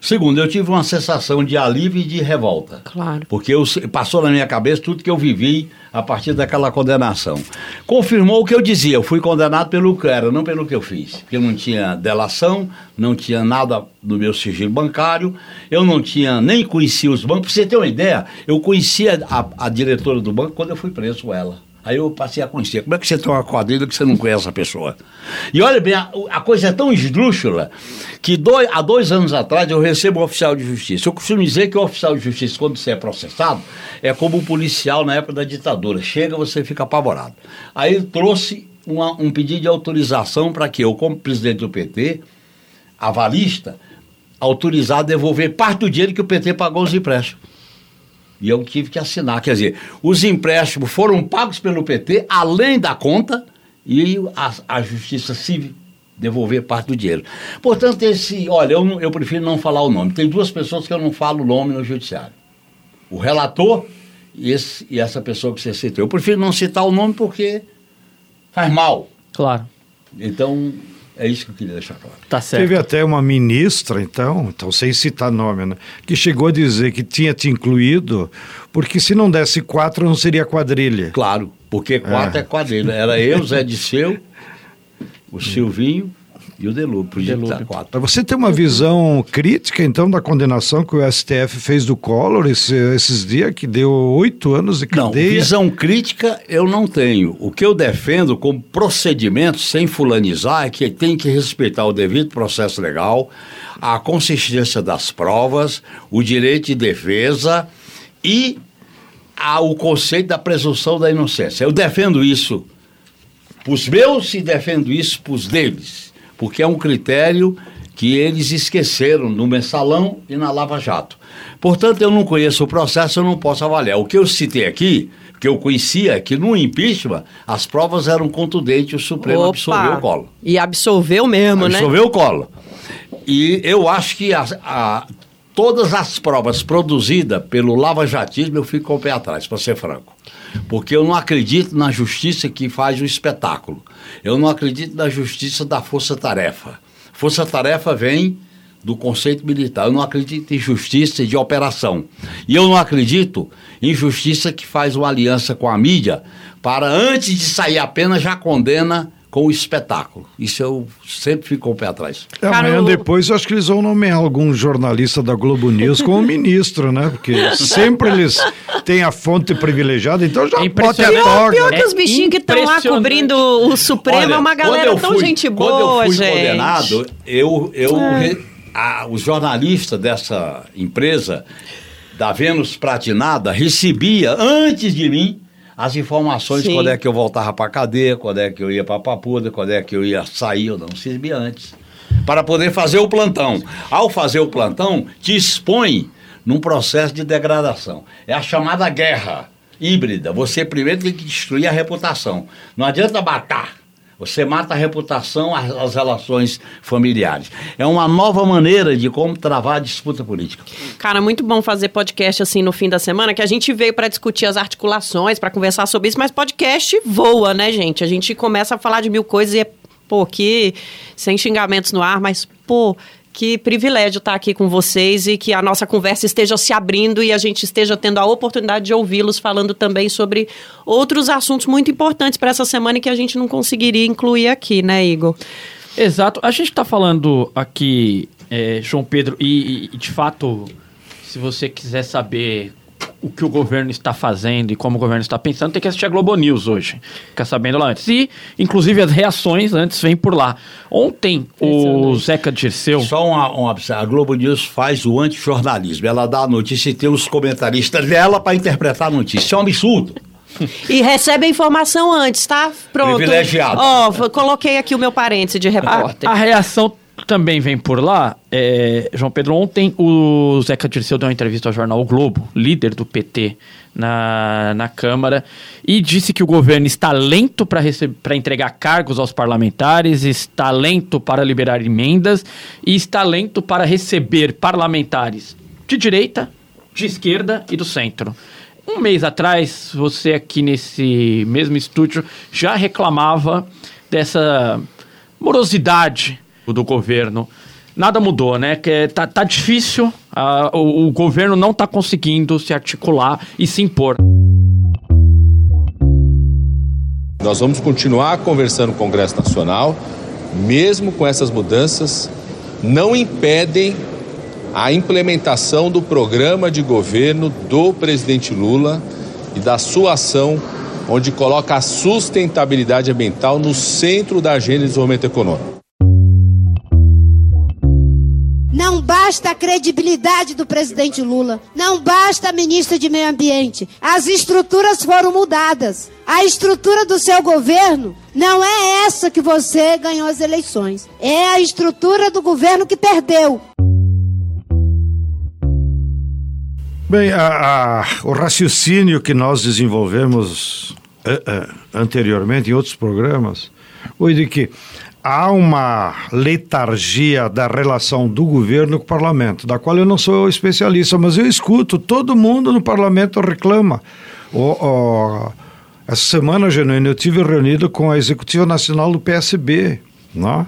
Segundo, eu tive uma sensação de alívio e de revolta. Claro. Porque eu, passou na minha cabeça tudo que eu vivi a partir daquela condenação. Confirmou o que eu dizia, eu fui condenado pelo que era, não pelo que eu fiz. Porque eu não tinha delação, não tinha nada no meu sigilo bancário, eu não tinha, nem conhecia os bancos. Pra você ter uma ideia, eu conhecia a, a diretora do banco quando eu fui preso com ela. Aí eu passei a conhecer. Como é que você tem uma quadrilha que você não conhece a pessoa? E olha bem, a, a coisa é tão esdrúxula que dois, há dois anos atrás eu recebo um oficial de justiça. Eu costumo dizer que o oficial de justiça, quando você é processado, é como um policial na época da ditadura. Chega, você fica apavorado. Aí ele trouxe uma- um pedido de autorização para que eu, como presidente do PT, avalista, autorizar a devolver parte do dinheiro que o PT pagou aos empréstimos. E eu tive que assinar. Quer dizer, os empréstimos foram pagos pelo PT, além da conta, e a, a justiça civil devolver parte do dinheiro. Portanto, esse. Olha, eu, não- eu prefiro não falar o nome. Tem duas pessoas que eu não falo o nome no judiciário: o relator e, esse, e essa pessoa que você citou. Eu prefiro não citar o nome porque faz mal. Claro, Então, é isso que eu queria deixar claro. tá certo. Teve até uma ministra, então, então sem citar nome, né, que chegou a dizer que tinha te incluído, porque se não desse quatro não seria quadrilha. Claro, porque quatro é, quadrilha. Era eu, Zé Disseu, o Silvinho e o Delúbio. Quatro. Mas Você tem uma visão crítica, então, da condenação que o STF fez do Collor esse- esses dias, que deu oito anos de Não, cadeia? visão crítica eu não tenho. O que eu defendo como procedimento, sem fulanizar, é que tem que respeitar o devido processo legal, a consistência das provas, o direito de defesa e a- o conceito da presunção da inocência. Eu defendo isso Pros meus e defendo isso pros deles, porque é um critério que eles esqueceram no mensalão e na Lava Jato. Portanto, eu não conheço o processo, eu não posso avaliar. O que eu citei aqui, que eu conhecia, é que no impeachment as provas eram contundentes, o Supremo Opa. absolveu o colo. E absolveu mesmo, né? Absolveu o colo. E eu acho que a- a- todas as provas produzidas pelo lava-jatismo, eu fico com o pé atrás, para ser franco. Porque eu não acredito na justiça que faz o espetáculo. Eu não acredito na justiça da força-tarefa. Força-tarefa vem do conceito militar. Eu não acredito em justiça de operação. E eu não acredito em justiça que faz uma aliança com a mídia para, antes de sair a pena, já condena com o espetáculo. Isso eu sempre fico com o pé atrás. É, Amanhã depois eu acho que eles vão nomear algum jornalista da Globo News como ministro, né? Porque sempre eles têm a fonte privilegiada, então já É bota a toga. Pior que É os bichinhos que estão lá cobrindo o Supremo Olha, é uma galera eu tão fui- gente Quando boa, eu fui gente. É. condenado, eu, eu re- a- os jornalistas dessa empresa, da Vênus Pratinada, recebia, antes de mim, as informações Sim. quando é que eu voltava para cadeia, quando é que eu ia para Papuda, quando é que eu ia sair, eu não recebia antes. Para poder fazer o plantão. Ao fazer o plantão, te expõe num processo de degradação. É a chamada guerra híbrida. Você primeiro tem que destruir a reputação. Não adianta matar. Você mata a reputação, as, relações familiares. É uma nova maneira de como travar a disputa política. Cara, muito bom fazer podcast assim no fim da semana, que a gente veio pra discutir as articulações, pra conversar sobre isso, mas podcast voa, né, gente? A gente começa a falar de mil coisas e é, pô, que sem xingamentos no ar, mas pô, que privilégio estar aqui com vocês e que a nossa conversa esteja se abrindo e a gente esteja tendo a oportunidade de ouvi-los falando também sobre outros assuntos muito importantes para essa semana que a gente não conseguiria incluir aqui, né, Igor? Exato. A gente está falando aqui, é, João Pedro, e, e, de fato, se você quiser saber o que o governo está fazendo e como o governo está pensando, tem que assistir a Globo News hoje. Ficar sabendo lá antes. E, inclusive, as reações antes vêm por lá. Ontem, o Zeca Dirceu... Só uma, uma observação. A Globo News faz o antijornalismo. Ela dá a notícia e tem os comentaristas dela para interpretar a notícia. Isso é um absurdo. E recebe a informação antes, tá? Pronto. Privilegiado. Ó, f- coloquei aqui o meu parêntese de repórter. A, a reação também vem por lá. É, João Pedro, ontem o Zeca Dirceu deu uma entrevista ao jornal o Globo, líder do PT na, na Câmara, e disse que o governo está lento para entregar cargos aos parlamentares, está lento para liberar emendas e está lento para receber parlamentares de direita, de esquerda e do centro. Um mês atrás, você aqui nesse mesmo estúdio já reclamava dessa morosidade do governo. Nada mudou, né? Que tá, tá difícil, ah, o, o governo não tá conseguindo se articular e se impor. Nós vamos continuar conversando com o Congresso Nacional, mesmo com essas mudanças, não impedem a implementação do programa de governo do presidente Lula e da sua ação, onde coloca a sustentabilidade ambiental no centro da agenda de desenvolvimento econômico. Basta a credibilidade do presidente Lula. Não basta a ministra de Meio Ambiente. As estruturas foram mudadas. A estrutura do seu governo não é essa que você ganhou as eleições. É a estrutura do governo que perdeu. Bem, a- a- o raciocínio que nós desenvolvemos eh, eh, anteriormente em outros programas foi de que há uma letargia da relação do governo com o parlamento, da qual eu não sou especialista, mas eu escuto, todo mundo no parlamento reclama. Essa semana, Genuíno, eu tive reunido com a Executiva Nacional do PSB, né?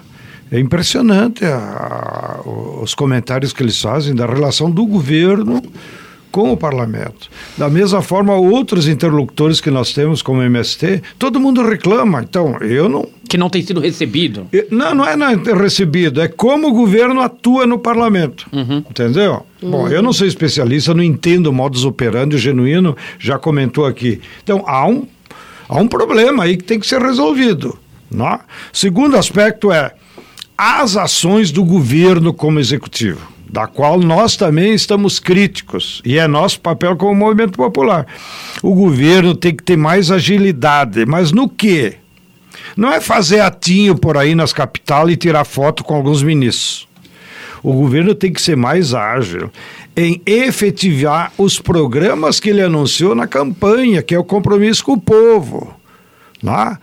É impressionante a- a- os comentários que eles fazem da relação do governo com o parlamento. Da mesma forma, outros interlocutores que nós temos, como MST, todo mundo reclama. Então, eu não. Que não tem sido recebido. eu- não, não é não recebido, é como o governo atua no parlamento. Entendeu? Bom, eu não sou especialista, não entendo o modus operandi, genuíno já comentou aqui. Então, há um, há um problema aí que tem que ser resolvido. Né? Segundo aspecto é as ações do governo como executivo, da qual nós também estamos críticos, e é nosso papel como movimento popular. O governo tem que ter mais agilidade, mas no quê? Não é fazer atinho por aí nas capitais e tirar foto com alguns ministros. O governo tem que ser mais ágil em efetivar os programas que ele anunciou na campanha, que é o compromisso com o povo. Né?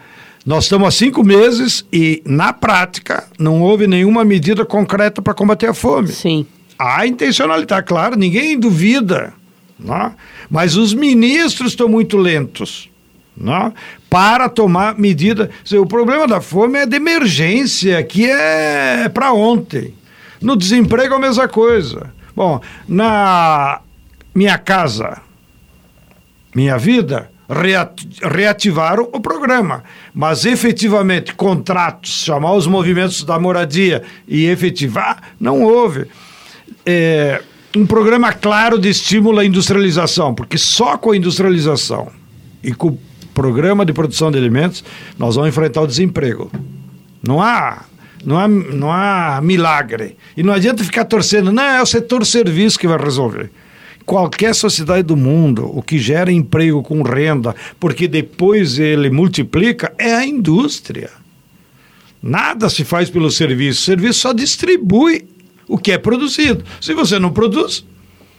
Nós estamos há cinco meses e, na prática, não houve nenhuma medida concreta para combater a fome. Sim. Há intencionalidade, claro, ninguém duvida. Né? Mas os ministros estão muito lentos. Né? Para tomar medida. O problema da fome é de emergência, que é para ontem. No desemprego, a mesma coisa. Bom, na minha casa, minha vida, reativaram o programa. Mas efetivamente, contratos, chamar os movimentos da moradia e efetivar, não houve. É, um programa claro de estímulo à industrialização, porque só com a industrialização e com o programa de produção de alimentos nós vamos enfrentar o desemprego. Não há não há, não há milagre. E não adianta ficar torcendo, não, é o setor serviço que vai resolver. Qualquer sociedade do mundo, o que gera emprego com renda, porque depois ele multiplica, é a indústria. Nada se faz pelo serviço. O serviço só distribui o que é produzido. Se você não produz.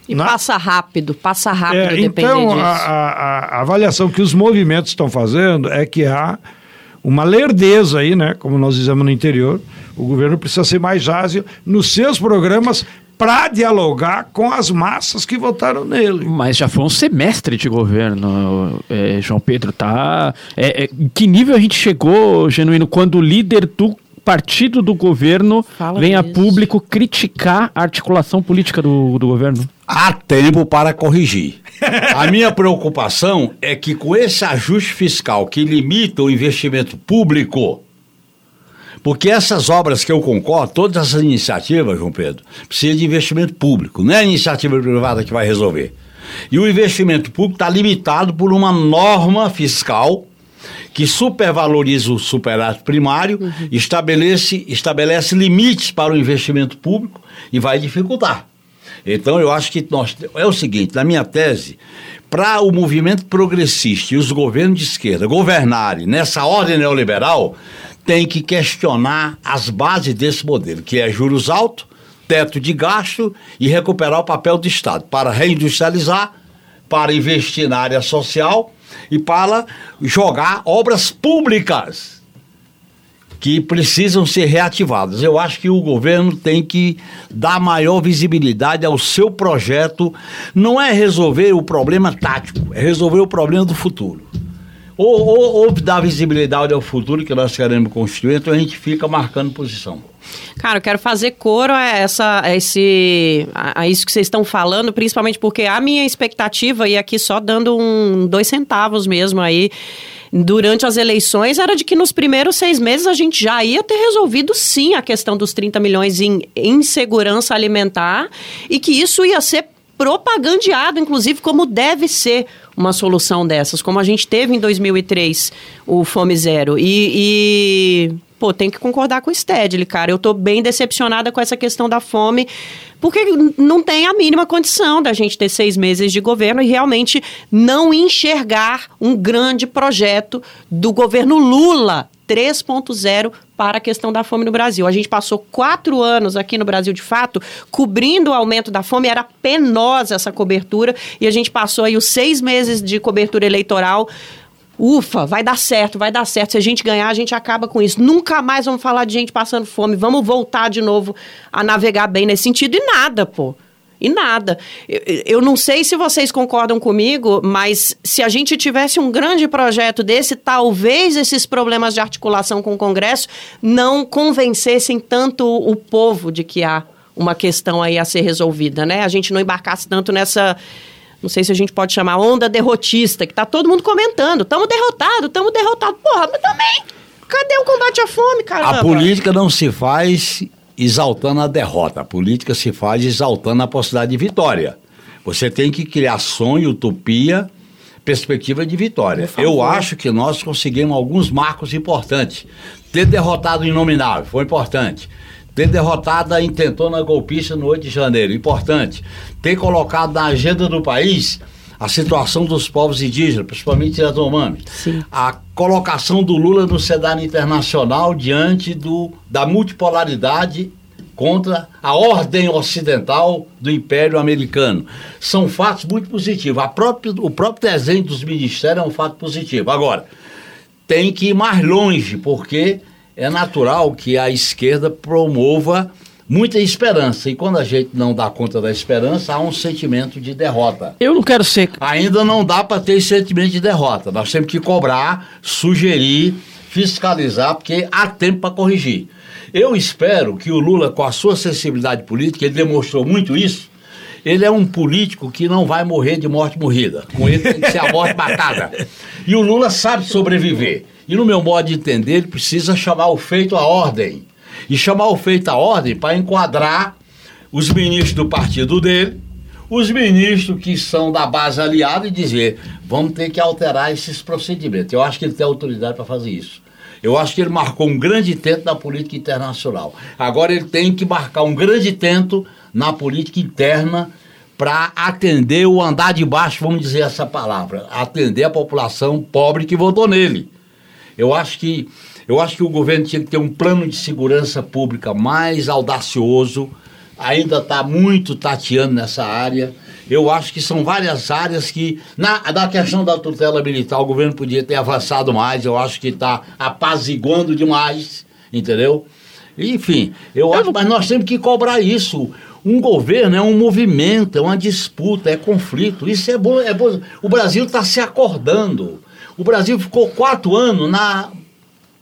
E não. passa rápido, passa rápido. É, então, a, a, a avaliação que os movimentos estão fazendo é que há uma lerdeza aí, né? Como nós dizemos no interior. O governo precisa ser mais ágil nos seus programas para dialogar com as massas que votaram nele. Mas já foi um semestre de governo, é, João Pedro, tá? É, é, que nível a gente chegou, Genuíno, quando o líder do partido do governo Fala vem a público criticar a articulação política do, do governo? Há tempo para corrigir. A minha preocupação é que com esse ajuste fiscal que limita o investimento público, porque essas obras que eu concordo, todas essas iniciativas, João Pedro, precisam de investimento público, não é a iniciativa privada que vai resolver. E o investimento público está limitado por uma norma fiscal que supervaloriza o superávit primário, uhum. estabelece, estabelece limites para o investimento público e vai dificultar. Então eu acho que nós é o seguinte, na minha tese, para o movimento progressista e os governos de esquerda governarem nessa ordem neoliberal, tem que questionar as bases desse modelo, que é juros altos, teto de gasto e recuperar o papel do Estado para reindustrializar, para investir na área social e para jogar obras públicas que precisam ser reativadas. Eu acho que o governo tem que dar maior visibilidade ao seu projeto. Não é resolver o problema tático, é resolver o problema do futuro. Ou, ou, ou dar visibilidade ao futuro que nós queremos construir, então a gente fica marcando posição. Cara, eu quero fazer coro a, essa, a, esse, a, a isso que vocês estão falando, principalmente porque a minha expectativa, e aqui só dando um dois centavos mesmo aí, durante as eleições era de que nos primeiros seis meses a gente já ia ter resolvido sim a questão dos 30 milhões em insegurança alimentar e que isso ia ser propagandeado, inclusive, como deve ser uma solução dessas, como a gente teve em 2003 o Fome Zero. E, e pô, tem que concordar com o Stedley, cara. Eu tô bem decepcionada com essa questão da fome, porque não tem a mínima condição da gente ter seis meses de governo e realmente não enxergar um grande projeto do governo Lula 3.0 para a questão da fome no Brasil. A gente passou quatro anos aqui no Brasil, de fato, cobrindo o aumento da fome, era penosa essa cobertura, e a gente passou aí os seis meses de cobertura eleitoral ufa, vai dar certo, vai dar certo. Se a gente ganhar, a gente acaba com isso. Nunca mais vamos falar de gente passando fome. Vamos voltar de novo a navegar bem nesse sentido. E nada, pô. E nada. Eu, eu não sei se vocês concordam comigo, mas se a gente tivesse um grande projeto desse, talvez esses problemas de articulação com o Congresso não convencessem tanto o povo de que há uma questão aí a ser resolvida, né? A gente não embarcasse tanto nessa não sei se a gente pode chamar onda derrotista, que tá todo mundo comentando, estamos derrotados, estamos derrotados. Porra, mas também, cadê o combate à fome, cara? A política não se faz exaltando a derrota, a política se faz exaltando a possibilidade de vitória. Você tem que criar sonho, utopia, perspectiva de vitória. Eu acho que nós conseguimos alguns marcos importantes. Ter derrotado o Inominável foi importante ter derrotado a intentona golpista no 8 de janeiro, importante. Ter colocado na agenda do país a situação dos povos indígenas, principalmente Yanomami, a colocação do Lula no cenário internacional diante do, da multipolaridade contra a ordem ocidental do Império Americano. São fatos muito positivos. O próprio desenho dos ministérios é um fato positivo. Agora, tem que ir mais longe, porque é natural que a esquerda promova muita esperança. E quando a gente não dá conta da esperança, há um sentimento de derrota. Eu não quero ser. Ainda não dá para ter esse sentimento de derrota. Nós temos que cobrar, sugerir, fiscalizar, porque há tempo para corrigir. Eu espero que o Lula, com a sua sensibilidade política, ele demonstrou muito isso. Ele é um político que não vai morrer de morte morrida. Com ele tem que ser a morte matada. E o Lula sabe sobreviver. E no meu modo de entender, ele precisa chamar o feito à ordem. E chamar o feito à ordem para enquadrar os ministros do partido dele, os ministros que são da base aliada e dizer: vamos ter que alterar esses procedimentos. Eu acho que ele tem autoridade para fazer isso. Eu acho que ele marcou um grande tento na política internacional. Agora ele tem que marcar um grande tento na política interna para atender o andar de baixo, vamos dizer essa palavra, atender a população pobre que votou nele. Eu acho que eu acho que o governo tinha que ter um plano de segurança pública mais audacioso, ainda está muito tateando nessa área. Eu acho que são várias áreas que, na, na questão da tutela militar, o governo podia ter avançado mais. Eu acho que está apaziguando demais, entendeu? Enfim, eu acho, mas nós temos que cobrar isso. Um governo é um movimento, é uma disputa, é conflito. Isso é bom. É bom. O Brasil está se acordando. O Brasil ficou quatro anos na,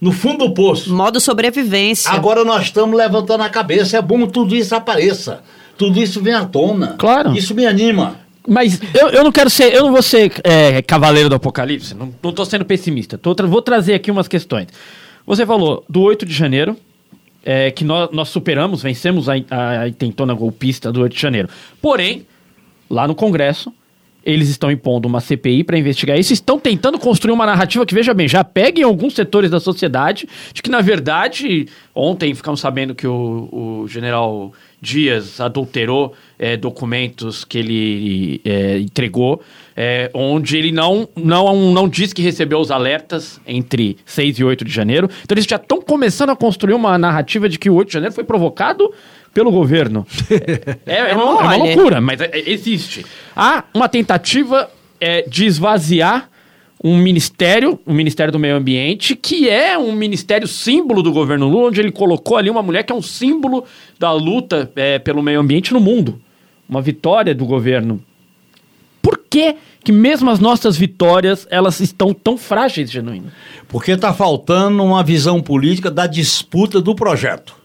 no fundo do poço. Modo sobrevivência. Agora nós estamos levantando a cabeça. É bom que tudo isso apareça. Tudo isso vem à tona. Claro. Isso me anima. Mas eu, eu não quero ser, eu não vou ser é, cavaleiro do apocalipse, não, não tô sendo pessimista. Tô, tra- vou trazer aqui umas questões. Você falou do 8 de janeiro, é, que nós, nós superamos, vencemos a, a intentona golpista do 8 de janeiro. Porém, lá no Congresso, eles estão impondo uma CPI para investigar isso, estão tentando construir uma narrativa que, veja bem, já pega em alguns setores da sociedade, de que, na verdade, ontem ficamos sabendo que o, o general Dias adulterou é, documentos que ele é, entregou, é, onde ele não, não, não diz que recebeu os alertas entre 6 e 8 de janeiro. Então eles já estão começando a construir uma narrativa de que o 8 de janeiro foi provocado pelo governo. É, é uma, é uma loucura, mas é- é- existe. Há uma tentativa é, de esvaziar um ministério, o Ministério do Meio Ambiente, que é um ministério símbolo do governo Lula, onde ele colocou ali uma mulher que é um símbolo da luta é, pelo meio ambiente no mundo. Uma vitória do governo. Por que, que mesmo as nossas vitórias, elas estão tão frágeis, Genuíno? Porque está faltando uma visão política da disputa do projeto.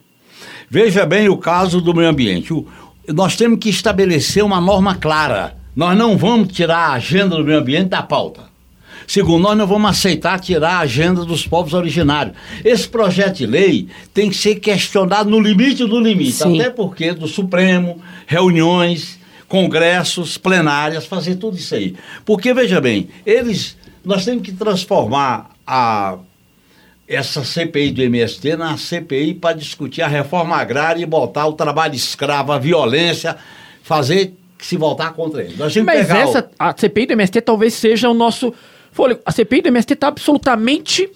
Veja bem o caso do meio ambiente. O- nós temos que estabelecer uma norma clara. Nós não vamos tirar a agenda do meio ambiente da pauta. Segundo, nós não vamos aceitar tirar a agenda dos povos originários. Esse projeto de lei tem que ser questionado no limite do limite, Sim. até porque do Supremo, reuniões, congressos, plenárias, fazer tudo isso aí. Porque, veja bem, eles. Nós temos que transformar a, essa CPI do MST na CPI para discutir a reforma agrária e botar o trabalho escravo, a violência, fazer que se voltar contra ele. Mas pegar o- essa, a CPI do MST talvez seja o nosso fôlego. A CPI do MST está absolutamente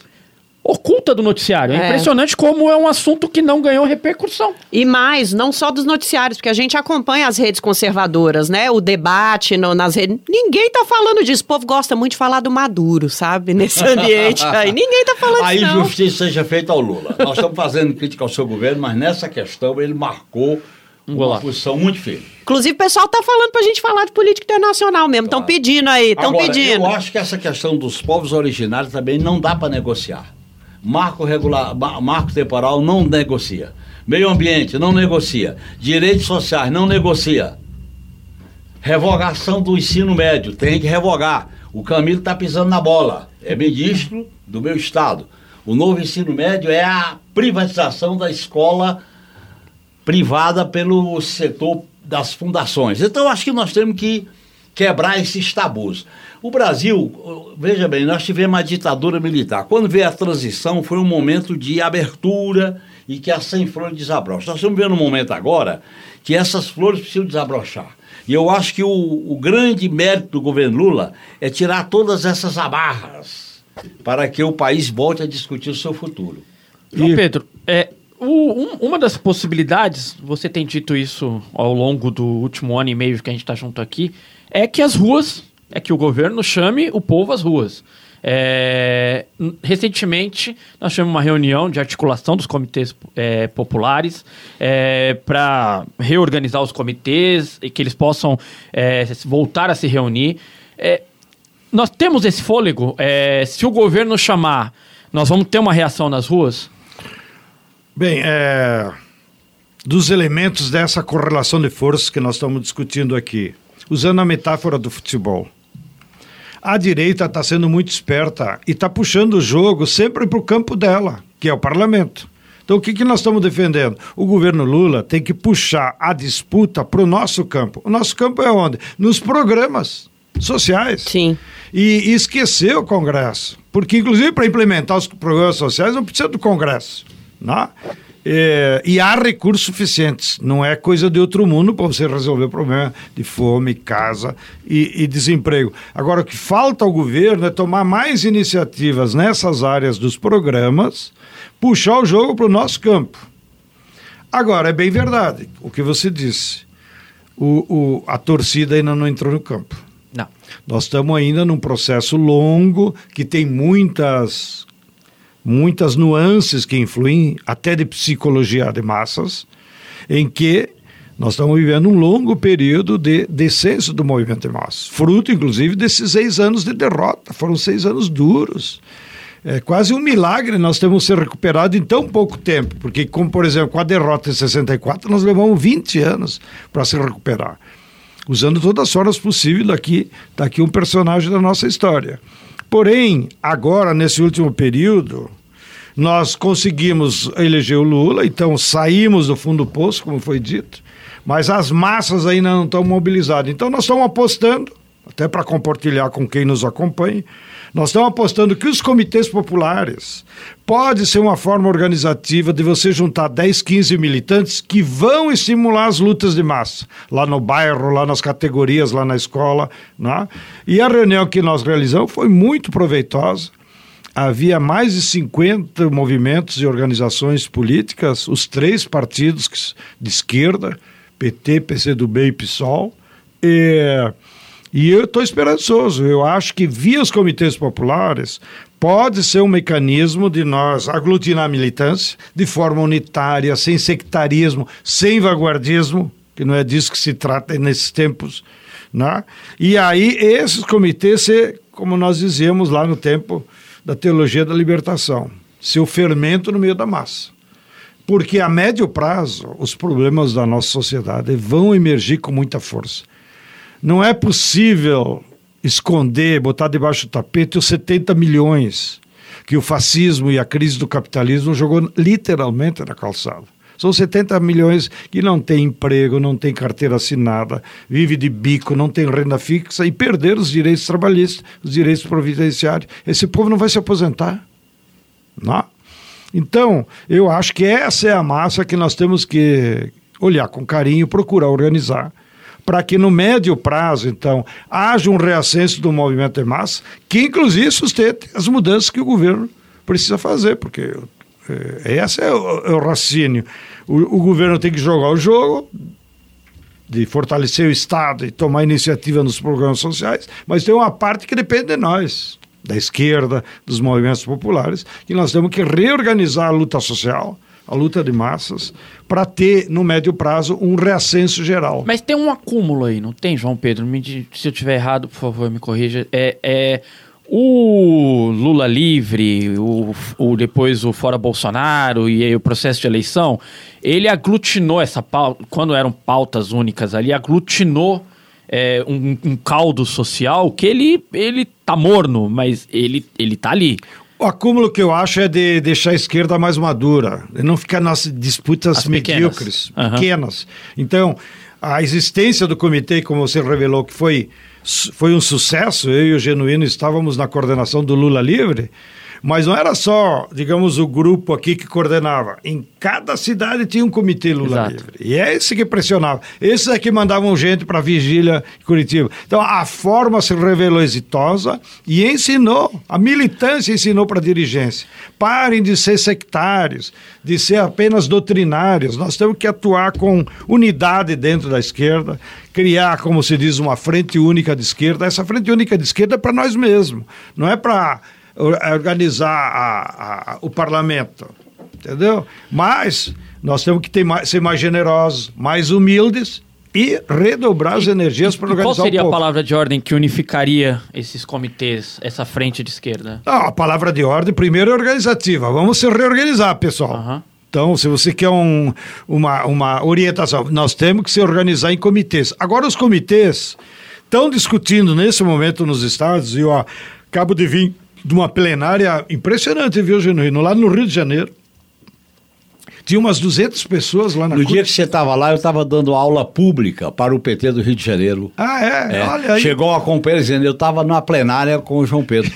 oculta do noticiário. É, É. impressionante como é um assunto que não ganhou repercussão. E mais, não só dos noticiários, porque a gente acompanha as redes conservadoras, né? O debate no- nas redes. Ninguém tá falando disso. O povo gosta muito de falar do Maduro, sabe? Nesse ambiente aí. Ninguém tá falando Aí disso, não. justiça seja feita ao Lula. Nós estamos fazendo crítica ao seu governo, mas nessa questão ele marcou uma golaço. posição muito firme. Inclusive, o pessoal tá falando pra gente falar de política internacional mesmo. Estão pedindo aí, estão pedindo. Eu acho que essa questão dos povos originários também não dá para negociar. Marco regular, ma- marco temporal não negocia. Meio ambiente não negocia. Direitos sociais não negocia. Revogação do ensino médio tem que revogar. O Camilo está pisando na bola. É ministro do meu estado. O novo ensino médio é a privatização da escola privada pelo setor das fundações. Então, acho que nós temos que quebrar esses tabus. O Brasil, veja bem, nós tivemos a ditadura militar. Quando veio a transição, foi um momento de abertura, e que as 100 flores desabrocham. Nós estamos vendo um momento agora que essas flores precisam desabrochar. E eu acho que o, o grande mérito do governo Lula é tirar todas essas amarras para que o país volte a discutir o seu futuro. João Pedro, é, o- um- uma das possibilidades, você tem dito isso ao longo do último ano e meio que a gente está junto aqui, é que as ruas, é que o governo chame o povo às ruas. É, recentemente, nós tivemos uma reunião de articulação dos comitês é, populares para reorganizar os comitês e que eles possam é, voltar a se reunir. É, nós temos esse fôlego. é, se o governo chamar, nós vamos ter uma reação nas ruas? Bem, é, dos elementos dessa correlação de forças que nós estamos discutindo aqui, usando a metáfora do futebol. A direita está sendo muito esperta e está puxando o jogo sempre para o campo dela, que é o parlamento. Então, o que, que nós estamos defendendo? O governo Lula tem que puxar a disputa para o nosso campo. O nosso campo é onde? Nos programas sociais. Sim. E, e esquecer o Congresso. Porque, inclusive, para implementar os programas sociais, não precisa do Congresso. Né? É, e há recursos suficientes. Não é coisa de outro mundo para você resolver o problema de fome, casa e, e desemprego. Agora, o que falta ao governo é tomar mais iniciativas nessas áreas dos programas, puxar o jogo para o nosso campo. Agora, é bem verdade o que você disse. O, o- a torcida ainda não entrou no campo. Não. Nós estamos ainda num processo longo que tem muitas muitas nuances que influem até de psicologia de massas, em que nós estamos vivendo um longo período de descenso do movimento de massas, fruto inclusive desses seis anos de derrota. Foram seis anos duros. É quase um milagre nós temos ser recuperado em tão pouco tempo, porque, como por exemplo, com a derrota em 64, nós levamos 20 anos para se recuperar usando todas as formas possíveis daqui, daqui um personagem da nossa história. Porém, agora, nesse último período, nós conseguimos eleger o Lula, então saímos do fundo do poço, como foi dito, mas as massas ainda não estão mobilizadas. Então, nós estamos apostando, até para compartilhar com quem nos acompanha, nós estamos apostando que os comitês populares pode ser uma forma organizativa de você juntar 10, 15 militantes que vão estimular as lutas de massa, lá no bairro, lá nas categorias, lá na escola. Né? E a reunião que nós realizamos foi muito proveitosa. Havia mais de 50 movimentos e organizações políticas, os três partidos de esquerda, PT, PCdoB e PSOL. E, e eu estou esperançoso. Eu acho que via os comitês populares pode ser um mecanismo de nós aglutinar a militância de forma unitária, sem sectarismo, sem vanguardismo, que não é disso que se trata nesses tempos. Né? E aí esses comitês ser, como nós dizíamos lá no tempo da teologia da libertação, ser o fermento no meio da massa. Porque a médio prazo, os problemas da nossa sociedade vão emergir com muita força. Não é possível esconder, botar debaixo do tapete os 70 milhões que o fascismo e a crise do capitalismo jogou literalmente na calçada. São 70 milhões que não têm emprego, não têm carteira assinada, vive de bico, não tem renda fixa e perderam os direitos trabalhistas, os direitos providenciários. Esse povo não vai se aposentar. Não. Então, eu acho que essa é a massa que nós temos que olhar com carinho, procurar organizar, para que no médio prazo, então, haja um reascenso do movimento de massa, que inclusive sustente as mudanças que o governo precisa fazer, porque eh, esse é o, é o raciocínio. O, o governo tem que jogar o jogo, de fortalecer o Estado e tomar iniciativa nos programas sociais, mas tem uma parte que depende de nós, da esquerda, dos movimentos populares, que nós temos que reorganizar a luta social, a luta de massas, para ter, no médio prazo, um reascenso geral. Mas tem um acúmulo aí, não tem, João Pedro? Me se eu estiver errado, por favor, me corrija. É, é o Lula livre, o, o- depois o fora Bolsonaro e aí o processo de eleição, ele aglutinou essa pauta, quando eram pautas únicas ali, aglutinou é, um, um caldo social que ele, ele tá morno, mas ele, ele tá ali. O acúmulo que eu acho é de deixar a esquerda mais madura, não ficar nas disputas As pequenas. medíocres, pequenas. Então, a existência do comitê, como você revelou, que foi, foi um sucesso, eu e o Genuíno estávamos na coordenação do Lula Livre, Mas não era só, digamos, o grupo aqui que coordenava. Em cada cidade tinha um comitê Lula Exato. livre. E é esse que pressionava. Esses é que mandavam gente para vigília em Curitiba. Então a forma se revelou exitosa e ensinou, a militância ensinou para a dirigência. Parem de ser sectários, de ser apenas doutrinários. Nós temos que atuar com unidade dentro da esquerda, criar, como se diz, uma frente única de esquerda. Essa frente única de esquerda é para nós mesmos, não é para organizar a- a- o parlamento entendeu? Mas nós temos que ter mais- ser mais generosos, mais humildes e redobrar as energias para E qual organizar seria o a povo. palavra de ordem que unificaria esses comitês, essa frente de esquerda? Não, a palavra de ordem primeiro é organizativa. Vamos se reorganizar, pessoal. Aham. Então, se você quer um- uma, uma orientação, nós temos que se organizar em comitês. Agora, os comitês estão discutindo nesse momento nos estados, e eu acabo de vir de uma plenária impressionante, viu, Genuíno? Lá no Rio de Janeiro. Tinha umas 200 pessoas lá na No dia que você estava lá, eu estava dando aula pública para o PT do Rio de Janeiro. Ah, é? É, Olha aí. Chegou uma companheira dizendo, eu estava numa plenária com o João Pedro.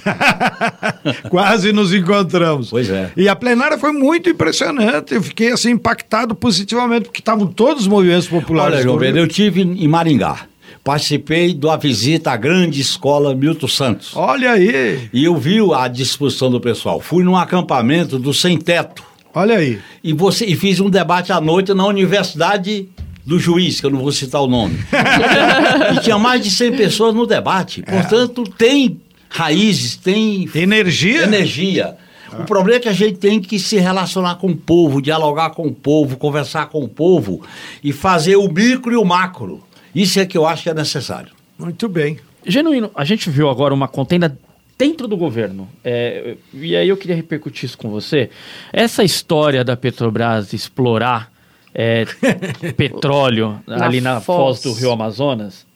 Quase nos encontramos. Pois é. E a plenária foi muito impressionante. Eu fiquei assim impactado positivamente, porque estavam todos os movimentos populares. Olha, João Pedro, eu tive em Maringá. Participei da visita à grande escola Milton Santos. Olha aí, E eu vi a disposição do pessoal. Fui num acampamento do Sem Teto. olha aí. E, você, e fiz um debate à noite na Universidade do Juiz, que eu não vou citar o nome. e tinha mais de 100 pessoas no debate. Portanto, tem raízes, tem Energia? energia. O problema é que a gente tem que se relacionar com o povo, dialogar com o povo, conversar com o povo e fazer o micro e o macro. Isso é que eu acho que é necessário. Muito bem. Genuíno, a gente viu agora uma contenda dentro do governo. É, e aí eu queria repercutir isso com você. Essa história da Petrobras explorar é, petróleo Na ali na foz. foz do Rio Amazonas,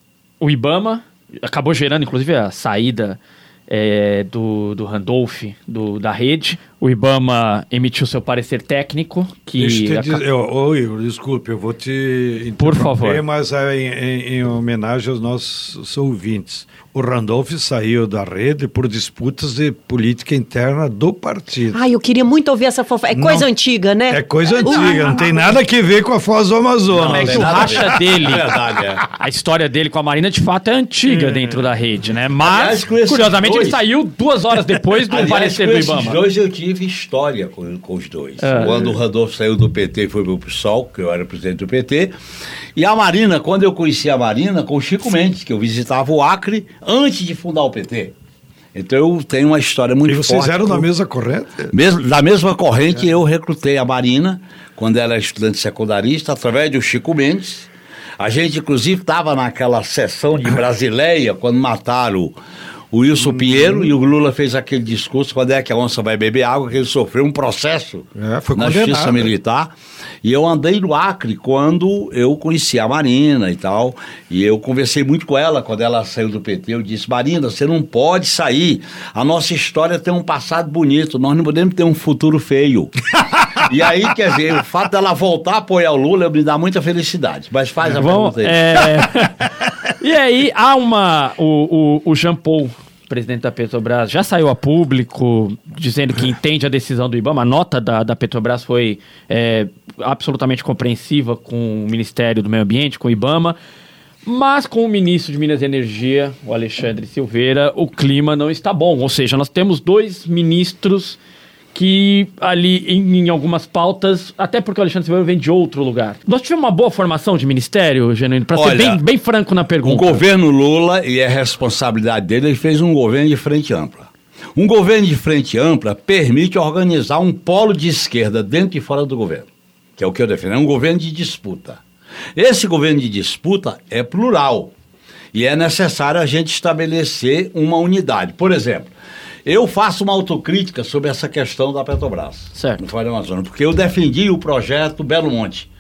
o Ibama acabou gerando, inclusive, a saída é, do, do Randolph, do, da rede. O Ibama emitiu seu parecer técnico, que... Deixa eu te dizer, desculpe, eu vou te Por interromper, favor. mas é em, em- em homenagem aos nossos ouvintes. O Randolph saiu da rede por disputas de política interna do partido. Ai, eu queria muito ouvir essa fofoca. É coisa Não. antiga, né? É coisa antiga, não tem nada a ver com a Foz do Amazonas. Como é que o racha dele, Verdade, é. a história dele com a Marina, de fato, é antiga dentro da rede, né? Mas, Aliás, curiosamente, dois- ele saiu duas horas depois do Aliás, parecer com do Ibama. dois eu tive história com, com os dois. É. Quando o Randolfo saiu do PT e foi pro PSOL, que eu era presidente do PT. E a Marina, quando eu conheci a Marina, com o Chico Mendes, que eu visitava o Acre antes de fundar o PT. Então eu tenho uma história muito E vocês forte. eram com- da mesma corrente? Mesmo, da mesma corrente, eu recrutei a Marina, quando ela era estudante secundarista, através do Chico Mendes. A gente, inclusive, estava naquela sessão de Brasileia, quando mataram o Wilson Pinheiro, e o Lula fez aquele discurso, quando é que a onça vai beber água, que ele sofreu um processo É, na justiça militar. E eu andei no Acre quando eu conheci a Marina e tal. E eu conversei muito com ela quando ela saiu do PT. Eu disse, Marina, você não pode sair. A nossa história tem um passado bonito, nós não podemos ter um futuro feio. e aí, quer dizer, o fato dela voltar a apoiar o Lula me dá muita felicidade. Mas faz a Vamos, pergunta aí. é... e aí, há uma. O, o, o Jean Paul, presidente da Petrobras, já saiu a público dizendo que entende a decisão do Ibama. A nota da, da Petrobras foi é, absolutamente compreensiva com o Ministério do Meio Ambiente, com o Ibama. Mas com o ministro de Minas e Energia, o Alexandre Silveira, o clima não está bom. Ou seja, nós temos dois ministros que ali em, em algumas pautas, até porque o Alexandre Silveira vem de outro lugar. Nós tivemos uma boa formação de ministério, Genuíno, para ser bem, bem franco na O pergunta. governo Lula, e é responsabilidade dele, ele fez um governo de frente ampla. Um governo de frente ampla permite organizar um polo de esquerda dentro e fora do governo, que é o que eu defendo. É um governo de disputa. Esse governo de disputa é plural e é necessário a gente estabelecer uma unidade. Por exemplo, eu faço uma autocrítica sobre essa questão da Petrobras, Certo. no da Amazônia, porque eu defendi o projeto Belo Monte.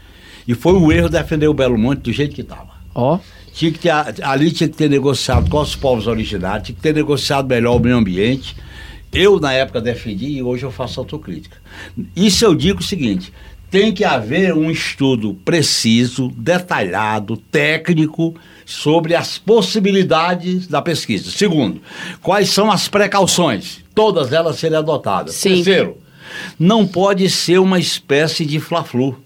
E foi um erro defender o Belo Monte do jeito que estava. Ó, Tinha que ter, ali tinha que ter negociado com os povos originários, tinha que ter negociado melhor o meio ambiente. Eu, na época, defendi e hoje eu faço autocrítica. Isso eu digo o seguinte: tem que haver um estudo preciso, detalhado, técnico, sobre as possibilidades da pesquisa. Segundo, quais são as precauções? todas elas serem adotadas. Sim. Terceiro, não pode ser uma espécie de fla-flu.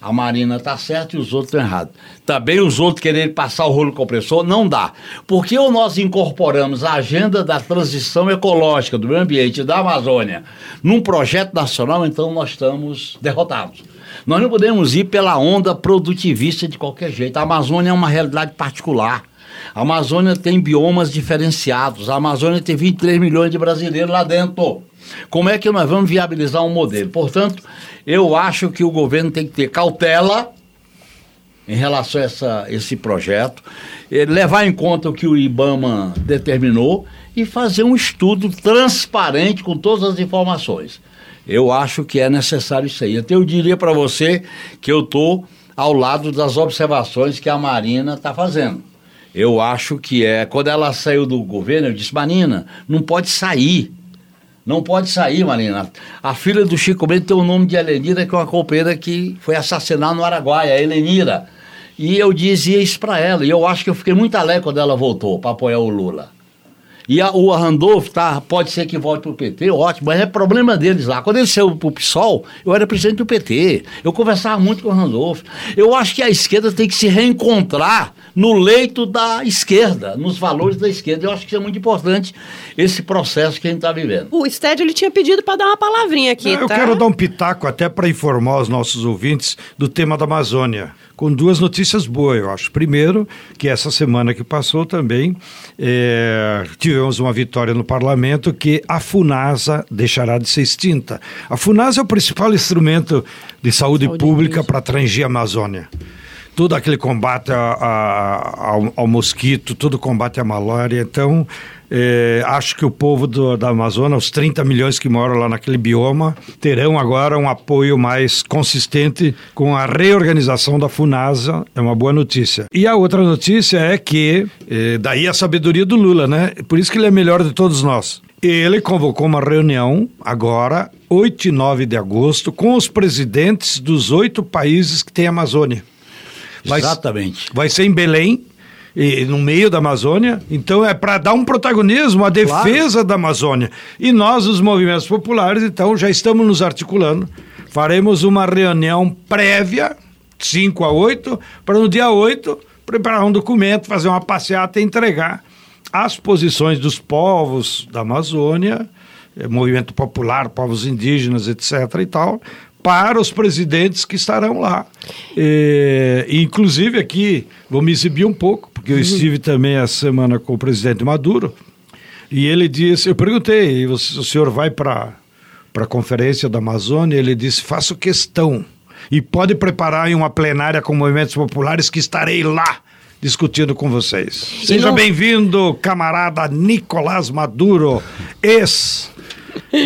A Marina está certa e os outros estão errados. Também os outros quererem passar o rolo compressor, não dá. Porque ou nós incorporamos a agenda da transição ecológica do meio ambiente da Amazônia num projeto nacional, então nós estamos derrotados. Nós não podemos ir pela onda produtivista de qualquer jeito. A Amazônia é uma realidade particular. A Amazônia tem biomas diferenciados. A Amazônia tem 23 milhões de brasileiros lá dentro. Como é que nós vamos viabilizar um modelo? Portanto, eu acho que o governo tem que ter cautela em relação a essa, esse projeto, eh, levar em conta o que o IBAMA determinou e fazer um estudo transparente com todas as informações. Eu acho que é necessário isso aí. Até eu diria para você que eu estou ao lado das observações que a Marina está fazendo. Eu acho que é. Quando ela saiu do governo, eu disse: Marina, não pode sair. Não pode sair, Marina. A filha do Chico Bento tem o nome de Helenira, que é uma companheira que foi assassinada no Araguaia, Helenira. E eu dizia isso para ela. E eu acho que eu fiquei muito alegre quando ela voltou para apoiar o Lula. E a, o Randolph tá, pode ser que volte para o PT, ótimo, mas é problema deles lá. Quando ele saiu para o PSOL, eu era presidente do PT. Eu conversava muito com o Randolph. Eu acho que a esquerda tem que se reencontrar no leito da esquerda, nos valores da esquerda. Eu acho que isso é muito importante, esse processo que a gente está vivendo. O Sted, ele tinha pedido para dar uma palavrinha aqui, Não, eu tá? quero dar um pitaco até para informar os nossos ouvintes do tema da Amazônia, com duas notícias boas, eu acho. Primeiro, que essa semana que passou também é, tivemos uma vitória no parlamento que a FUNASA deixará de ser extinta. A FUNASA é o principal instrumento de saúde, Saúde pública para atranger a Amazônia. Todo aquele combate a- a- ao, ao mosquito, todo combate à malária. Então, é, acho que o povo do- da Amazônia, os 30 milhões que moram lá naquele bioma, terão agora um apoio mais consistente com a reorganização da FUNASA. É uma boa notícia. E a outra notícia é que, é, daí a sabedoria do Lula, né? Por isso que ele é melhor de todos nós. Ele convocou uma reunião agora, 8 e 9 de agosto, com os presidentes dos oito países que têm Amazônia. Vai- Exatamente. Vai ser em Belém, e, no meio da Amazônia. Então é para dar um protagonismo à defesa da Amazônia. E nós, os movimentos populares, então já estamos nos articulando. Faremos uma reunião prévia, 5 a 8, para no dia 8 preparar um documento, fazer uma passeata e entregar as posições dos povos da Amazônia, eh, movimento popular, povos indígenas, etc. e tal, para os presidentes que estarão lá. Eh, inclusive aqui, vou me exibir um pouco, porque eu estive também essa semana com o presidente Maduro, e ele disse, eu perguntei, "O- senhor vai para a conferência da Amazônia, ele disse, faço questão, e pode preparar uma plenária com movimentos populares que estarei lá discutindo com vocês. Seja não- bem-vindo, camarada Nicolás Maduro, ex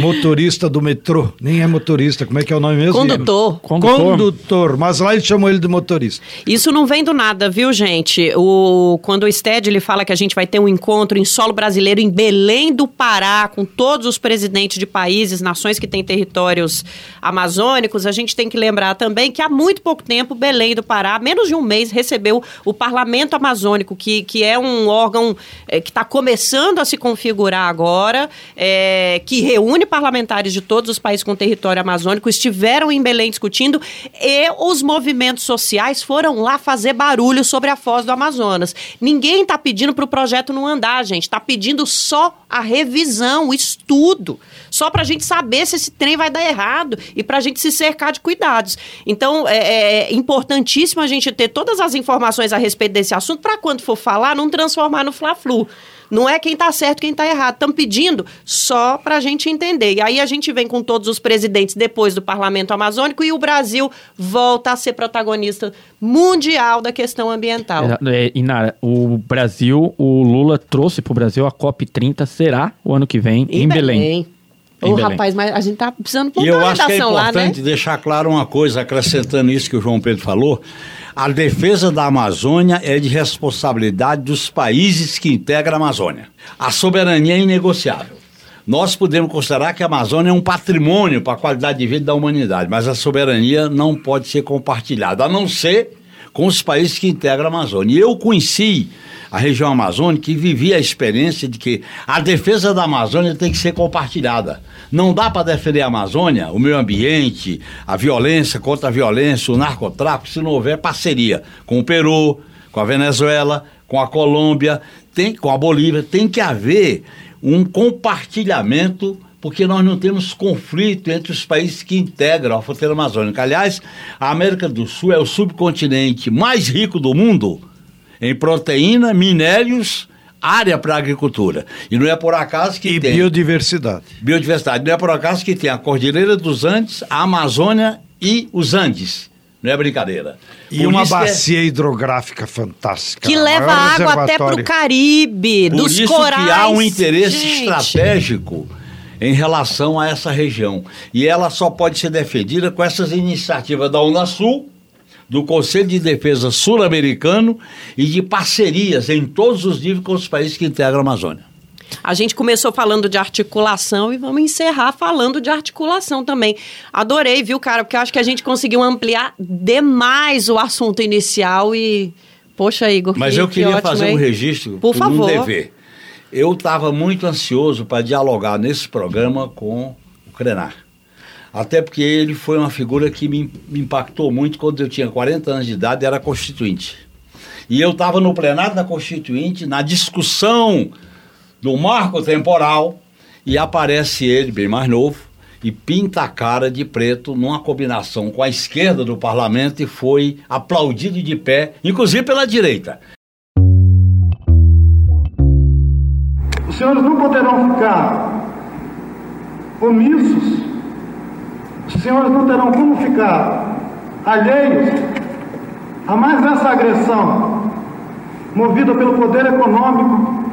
motorista do metrô. Nem é motorista, como é que é o nome mesmo? Condutor. Condutor. Condutor, mas lá ele chamou ele de motorista. Isso não vem do nada, viu, gente? O, quando o Sted ele fala que a gente vai ter um encontro em solo brasileiro em Belém do Pará, com todos os presidentes de países, nações que têm territórios amazônicos, a gente tem que lembrar também que há muito pouco tempo Belém do Pará, menos de um mês, recebeu o Parlamento Amazônico, que, que é um órgão eh, que está começando a se configurar agora, eh, que reúne parlamentares de todos os países com território amazônico, estiveram em Belém discutindo e os movimentos sociais foram lá fazer barulho sobre a foz do Amazonas. Ninguém está pedindo para o projeto não andar, gente. Está pedindo só a revisão, o estudo. Só para a gente saber se esse trem vai dar errado e para a gente se cercar de cuidados. Então, é, é importantíssimo a gente ter todas as informações a respeito desse assunto para quando for falar, não transformar no Fla-Flu. Não é quem está certo, quem está errado. Estão pedindo só para a gente entender. E aí a gente vem com todos os presidentes depois do Parlamento Amazônico e o Brasil volta a ser protagonista mundial da questão ambiental. É, e Nara, o Brasil, o Lula trouxe pro Brasil a COP30, será o ano que vem, em, Belém. Em Ô, Belém. rapaz, mas a gente tá precisando E montar eu uma acho que é redação lá, né? importante deixar claro uma coisa, acrescentando isso que o João Pedro falou. A defesa da Amazônia é de responsabilidade dos países que integram a Amazônia. A soberania é inegociável. Nós podemos considerar que a Amazônia é um patrimônio para a qualidade de vida da humanidade, mas a soberania não pode ser compartilhada, a não ser com os países que integram a Amazônia. E eu conheci a região amazônica e vivi a experiência de que a defesa da Amazônia tem que ser compartilhada. Não dá para defender a Amazônia, o meio ambiente, a violência contra a violência, o narcotráfico, se não houver parceria com o Peru, com a Venezuela, com a Colômbia, tem, com a Bolívia. Tem que haver um compartilhamento porque nós não temos conflito entre os países que integram a fronteira amazônica. Aliás, a América do Sul é o subcontinente mais rico do mundo em proteína, minérios, área para agricultura. E não é por acaso que e tem biodiversidade. biodiversidade. Não é por acaso que tem a Cordilheira dos Andes, a Amazônia e os Andes. Não é brincadeira. E Por uma é- bacia hidrográfica fantástica. Que o leva água até reservatório. pro Caribe, Por dos isso corais. que há um interesse Gente, estratégico em relação a essa região. E ela só pode ser defendida com essas iniciativas da Unasul, do Conselho de Defesa Sul-Americano e de parcerias em todos os níveis com os países que integram a Amazônia. A gente começou falando de articulação e vamos encerrar falando de articulação também. Adorei, viu, cara? Porque eu acho que a gente conseguiu ampliar demais o assunto inicial e. Poxa, Igor. Mas que- eu que queria ótimo, fazer hein? um registro Por um favor. dever. Eu estava muito ansioso para dialogar nesse programa com o Krenar. Até porque ele foi uma figura que me, me impactou muito quando eu tinha 40 anos de idade, era constituinte. E eu estava no plenário da Constituinte, na discussão do marco temporal, e aparece ele, bem mais novo, e pinta a cara de preto numa combinação com a esquerda do parlamento e foi aplaudido de pé, inclusive pela direita. Os senhores não poderão ficar omissos, os senhores não terão como ficar alheios a mais essa agressão movida pelo poder econômico,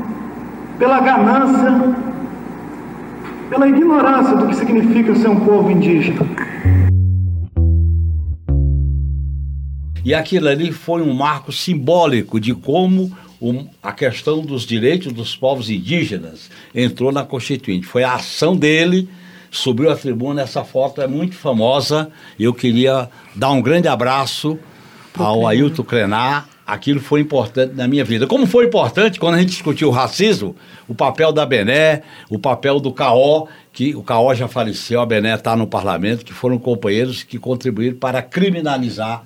pela ganância, pela ignorância do que significa ser um povo indígena. E aquilo ali foi um marco simbólico de como o- a questão dos direitos dos povos indígenas entrou na Constituinte. Foi a ação dele, subiu à tribuna, essa foto é muito famosa. Eu queria dar um grande abraço ao Ailton Krenar. Aquilo foi importante na minha vida. Como foi importante quando a gente discutiu o racismo, o papel da Bené, o papel do CAO, que o CAO já faleceu, a Bené está no parlamento, que foram companheiros que contribuíram para criminalizar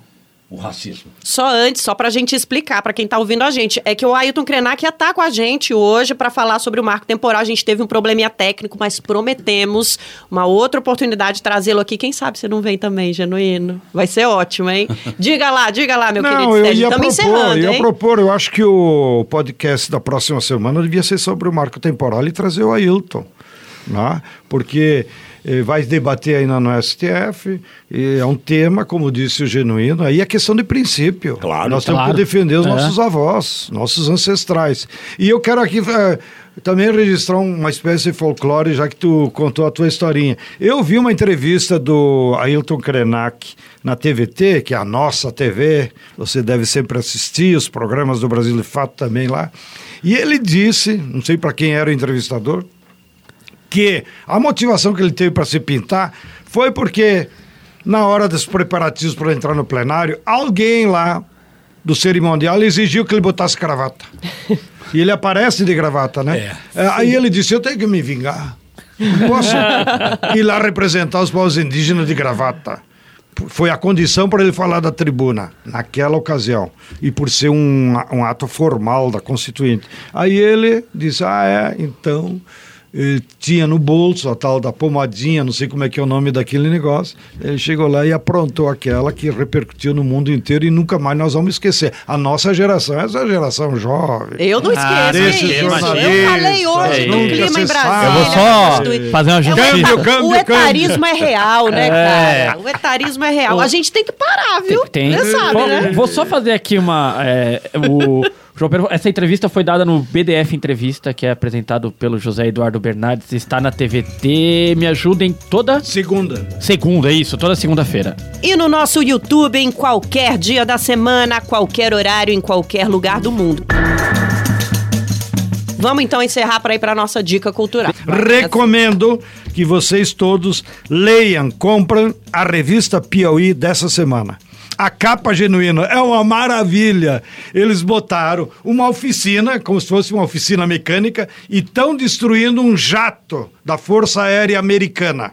o racismo. Só antes, só pra gente explicar pra quem tá ouvindo a gente, é que o Ailton Krenak ia estar com a gente hoje pra falar sobre o marco temporal. A gente teve um probleminha técnico, mas prometemos uma outra oportunidade de trazê-lo aqui. Quem sabe você não vem também, genuíno. Vai ser ótimo, hein? diga lá, diga lá, meu querido Não, eu Sérgio. ia Estamos propor, encerrando, eu ia hein? propor, eu acho que o podcast da próxima semana devia ser sobre o marco temporal e trazer o Ailton, né? porque vai debater ainda no STF, e é um tema, como disse o Genuíno, aí é questão de princípio. Claro, Nós temos claro. que defender os É. nossos avós, nossos ancestrais. E eu quero aqui eh, também registrar uma espécie de folclore, já que tu contou a tua historinha. Eu vi uma entrevista do Ailton Krenak na TVT, que é a nossa TV, você deve sempre assistir os programas do Brasil de Fato também lá. E ele disse, não sei para quem era o entrevistador, que a motivação que ele teve para se pintar foi porque, na hora dos preparativos para entrar no plenário, alguém lá do cerimonial exigiu que ele botasse gravata. e ele aparece de gravata, né? É, aí ele disse: Eu tenho que me vingar. Não posso ir lá representar os povos indígenas de gravata. Foi a condição para ele falar da tribuna, naquela ocasião. E por ser um, um ato formal da Constituinte. Aí ele disse: Ah, é, então. Tinha no bolso a tal da pomadinha, não sei como é que é o nome daquele negócio. Ele chegou lá e aprontou aquela que repercutiu no mundo inteiro e nunca mais nós vamos esquecer. A nossa geração, essa geração jovem. Eu não esqueço, Ah, desses Eu falei hoje é no isso. clima em Brasília. sabe. Eu vou só do- fazer uma É, o justiça. eta- câmbio, o etarismo é real, né, É. cara? O etarismo é real. A gente tem que parar, viu? Tem. Você sabe, vou, né? vou só fazer aqui uma. é, o, João Pedro, essa entrevista foi dada no BDF Entrevista, que é apresentado pelo José Eduardo Bernardes, está na TVT. Me ajudem toda Segunda. segunda, é isso, toda segunda-feira. E no nosso YouTube, em qualquer dia da semana, a qualquer horário, em qualquer lugar do mundo. Vamos então encerrar para ir para nossa dica cultural. Recomendo que vocês todos leiam, comprem a revista Piauí dessa semana. A capa genuína é uma maravilha. Eles botaram uma oficina, como se fosse uma oficina mecânica, e estão destruindo um jato da Força Aérea Americana,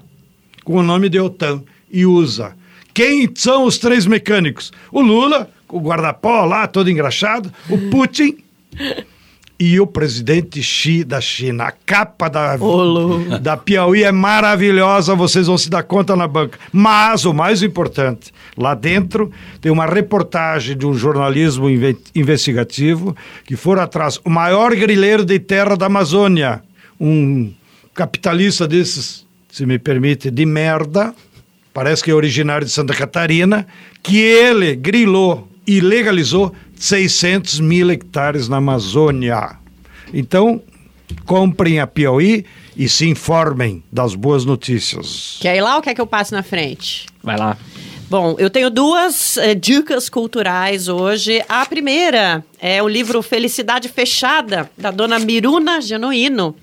com o nome de OTAN e USA. Quem são os três mecânicos? O Lula, o guarda-pó lá, todo engraxado, o Putin e o presidente Xi da China. A capa da, da Piauí é maravilhosa, vocês vão se dar conta na banca. Mas o mais importante, lá dentro tem uma reportagem de um jornalismo inve- investigativo que foram atrás. O maior grileiro de terra da Amazônia, um capitalista desses, se me permite, de merda, parece que é originário de Santa Catarina, que ele grilou e legalizou 600 mil hectares na Amazônia. Então, comprem a Piauí e se informem das boas notícias. Quer ir lá ou quer que eu passe na frente? Vai lá. Bom, eu tenho duas eh, dicas culturais hoje. A primeira é o livro Felicidade Fechada, da dona Miruna Genuíno.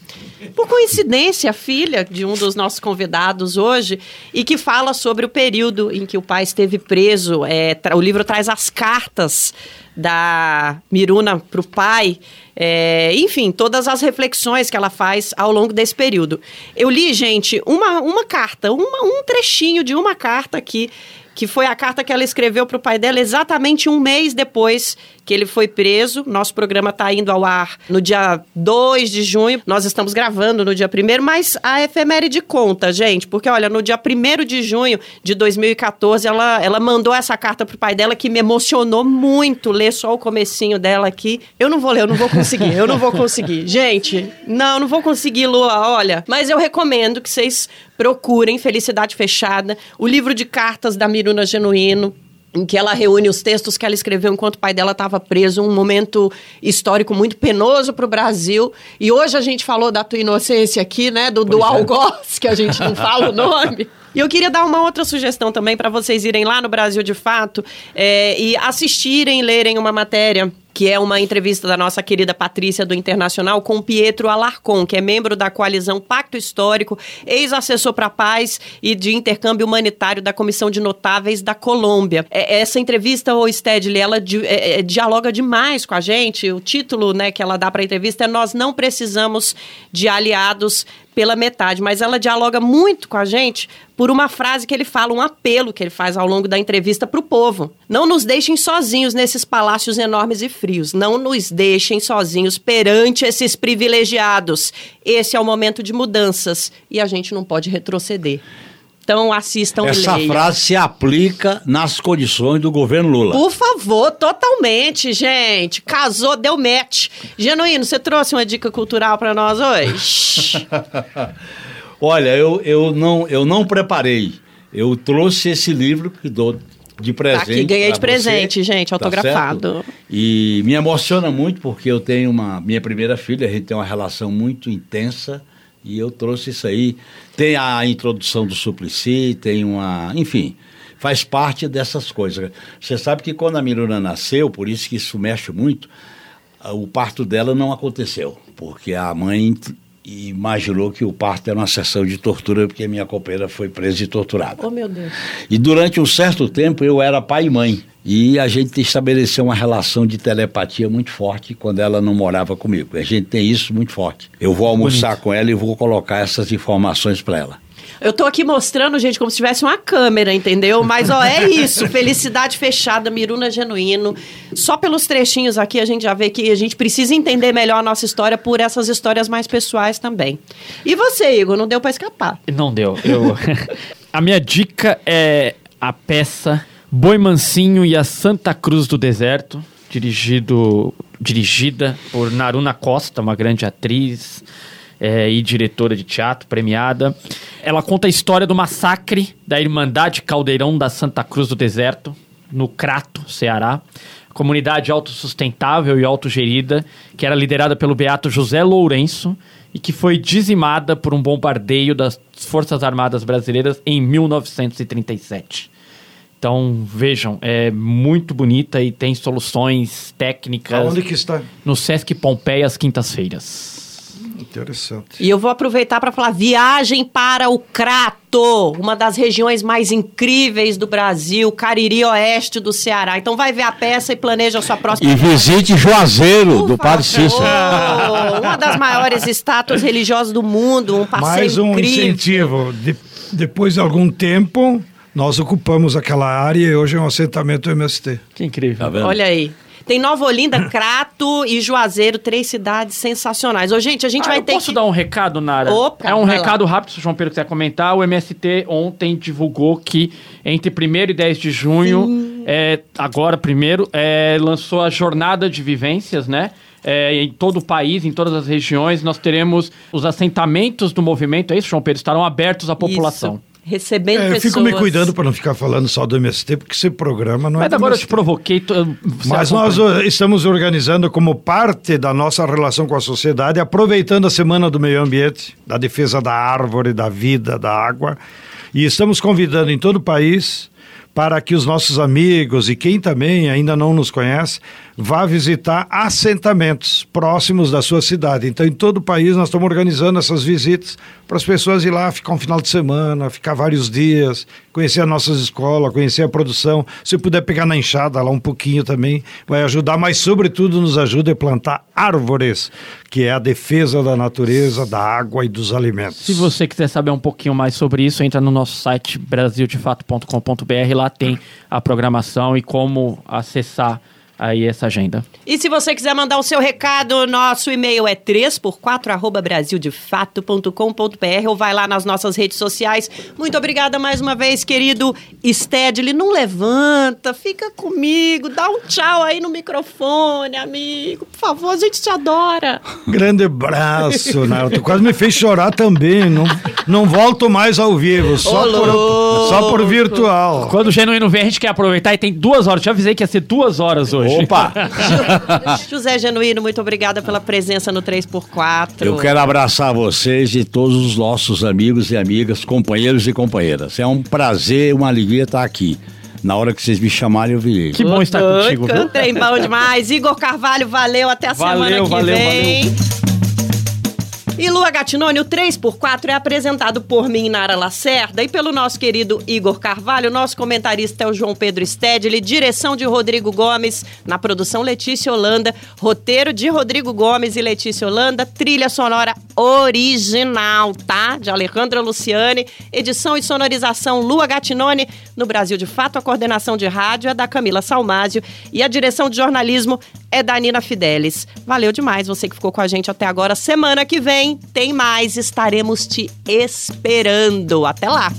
Por coincidência, filha de um dos nossos convidados hoje, e que fala sobre o período em que o pai esteve preso. É, o livro traz as cartas da Miruna para o pai. É, enfim, todas as reflexões que ela faz ao longo desse período. Eu li, gente, uma, uma carta, uma- um trechinho de uma carta aqui, que foi a carta que ela escreveu para o pai dela exatamente um mês depois que ele foi preso. Nosso programa está indo ao ar no dia 2 de junho. Nós estamos gravando no dia 1 mas a efeméride conta, gente, porque olha, no dia 1 de junho de 2014, ela, ela mandou essa carta pro pai dela que me emocionou muito ler só o comecinho dela aqui. Eu não vou ler, eu não vou conseguir, eu não vou conseguir. Gente, não, não vou conseguir, Lua, olha. Mas eu recomendo que vocês procurem Felicidade Fechada, o livro de cartas da Miruna Genuíno, em que ela reúne os textos que ela escreveu enquanto o pai dela estava preso, um momento histórico muito penoso para o Brasil. E hoje a gente falou da tua inocência aqui, né? Do, do algoz, que a gente não fala o nome. E eu queria dar uma outra sugestão também para vocês irem lá no Brasil de Fato é, e assistirem, lerem uma matéria que é uma entrevista da nossa querida Patrícia do Internacional com Pietro Alarcon, que é membro da coalizão Pacto Histórico, ex-assessor para a paz e de intercâmbio humanitário da Comissão de Notáveis da Colômbia. É, essa entrevista, o Stedley, ela di- é, é, dialoga demais com a gente. O título né, que ela dá para a entrevista é Nós não precisamos de aliados pela metade, mas ela dialoga muito com a gente por uma frase que ele fala, um apelo que ele faz ao longo da entrevista para o povo. Não nos deixem sozinhos nesses palácios enormes e frios. Não nos deixem sozinhos perante esses privilegiados. Esse é o momento de mudanças e a gente não pode retroceder. Então assistam e Essa leiam. frase se aplica nas condições do governo Lula. Por favor, totalmente, gente. Casou, deu match. Genuíno, você trouxe uma dica cultural para nós hoje? Olha, eu, eu, não, eu não preparei. Eu trouxe esse livro que dou de presente. Tá aqui, ganhei de pra você, presente, gente, tá autografado. certo? e me emociona muito porque eu tenho uma minha primeira filha, a gente tem uma relação muito intensa e eu trouxe isso aí. Tem a introdução do Suplicy, tem uma, enfim, faz parte dessas coisas. Você sabe que quando a Miruna nasceu, por isso que isso mexe muito, ah, o parto dela não aconteceu, porque a mãe imaginou que o parto era uma sessão de tortura porque minha companheira foi presa e torturada. oh, meu Deus. E durante um certo tempo eu era pai e mãe. E a gente estabeleceu uma relação de telepatia muito forte quando ela não morava comigo. A gente tem isso muito forte. Eu vou almoçar com ela e vou colocar essas informações para ela. Eu tô aqui mostrando, gente, como se tivesse uma câmera, entendeu? Mas, ó, é isso. Felicidade fechada, Miruna Genuíno. Só pelos trechinhos aqui a gente já vê que a gente precisa entender melhor a nossa história por essas histórias mais pessoais também. E você, Igor, não deu pra escapar. Não deu. Eu... a minha dica é a peça Boi Mansinho e a Santa Cruz do Deserto, dirigido, dirigida por Naruna Costa, uma grande atriz é, e diretora de teatro premiada. Ela conta a história do massacre da Irmandade Caldeirão da Santa Cruz do Deserto, no Crato, Ceará. Comunidade autossustentável e autogerida, que era liderada pelo beato José Lourenço e que foi dizimada por um bombardeio das Forças Armadas Brasileiras em 1937. Então, vejam, é muito bonita e tem soluções técnicas Aonde que está? no Sesc Pompeia às quintas-feiras. Interessante. E eu vou aproveitar para falar viagem para o Crato, uma das regiões mais incríveis do Brasil, Cariri Oeste do Ceará. Então vai ver a peça e planeja a sua próxima E visite Juazeiro, Por do Padre. Cícero. Uma das maiores estátuas religiosas do mundo, um passeio Mais um incrível. incentivo. De- depois de algum tempo, nós ocupamos aquela área e hoje é um assentamento MST. Que incrível. Tá vendo? Olha aí. Tem Nova Olinda, Crato e Juazeiro, três cidades sensacionais. Ô, gente, a gente Ah, vai eu ter posso que... dar um recado, Nara? Opa, é um recado rápido, se o João Pedro quiser comentar. O MST ontem divulgou que entre 1 e 10 de junho, é, agora primeiro, é, lançou a jornada de vivências, né? É, em todo o país, em todas as regiões, nós teremos os assentamentos do movimento, é isso, João Pedro? Estarão abertos à população. Isso. Recebendo É, eu pessoas... fico me cuidando para não ficar falando só do MST, porque esse programa não é Mas agora eu MST. te provoquei. tu- você Mas acompanha. nós uh, estamos organizando como parte da nossa relação com a sociedade, aproveitando a Semana do Meio Ambiente, da defesa da árvore, da vida, da água, e estamos convidando em todo o país para que os nossos amigos e quem também ainda não nos conhece vá visitar assentamentos próximos da sua cidade. Então, em todo o país, nós estamos organizando essas visitas para as pessoas ir lá ficar um final de semana, ficar vários dias, conhecer as nossas escolas, conhecer a produção. Se puder pegar na enxada lá um pouquinho também, vai ajudar, mas, sobretudo, nos ajuda a plantar árvores, que é a defesa da natureza, da água e dos alimentos. Se você quiser saber um pouquinho mais sobre isso, entra no nosso site brasildefato.com.br. Lá tem a programação e como acessar aí essa agenda. E se você quiser mandar o seu recado, nosso e-mail é 3x4 arroba brasildefato.com.br ou vai lá nas nossas redes sociais. Muito obrigada mais uma vez, querido Stedley. Não levanta, fica comigo, dá um tchau aí no microfone, amigo. Por favor, a gente te adora. Grande abraço, Naruto. Quase me fez chorar também. Não, não volto mais ao vivo, só, Ô, por, só por virtual. Quando o Genuíno vem, a gente quer aproveitar e tem duas horas. Já avisei que ia ser duas horas hoje. Opa! José Genuíno, muito obrigada pela presença no 3x4. Eu quero abraçar vocês e todos os nossos amigos e amigas, companheiros e companheiras. É um prazer, uma alegria estar aqui. Na hora que vocês me chamarem, eu virei. Que bom estar contigo, viu? Cantei bom demais. Igor Carvalho, valeu. Até a Valeu, semana que valeu, vem. E Lua Gatinone, o 3x4 é apresentado por mim, Nara Lacerda, e pelo nosso querido Igor Carvalho. Nosso comentarista é o João Pedro Stedley, direção de Rodrigo Gomes, na produção Letícia Holanda, roteiro de Rodrigo Gomes e Letícia Holanda, trilha sonora original, tá? De Alejandra Luciane, edição e sonorização Lua Gatinone. No Brasil de Fato, a coordenação de rádio é da Camila Salmásio e a direção de jornalismo é da Nina Fidelis. Valeu demais você que ficou com a gente até agora. Semana que vem tem mais, estaremos te esperando. Até lá!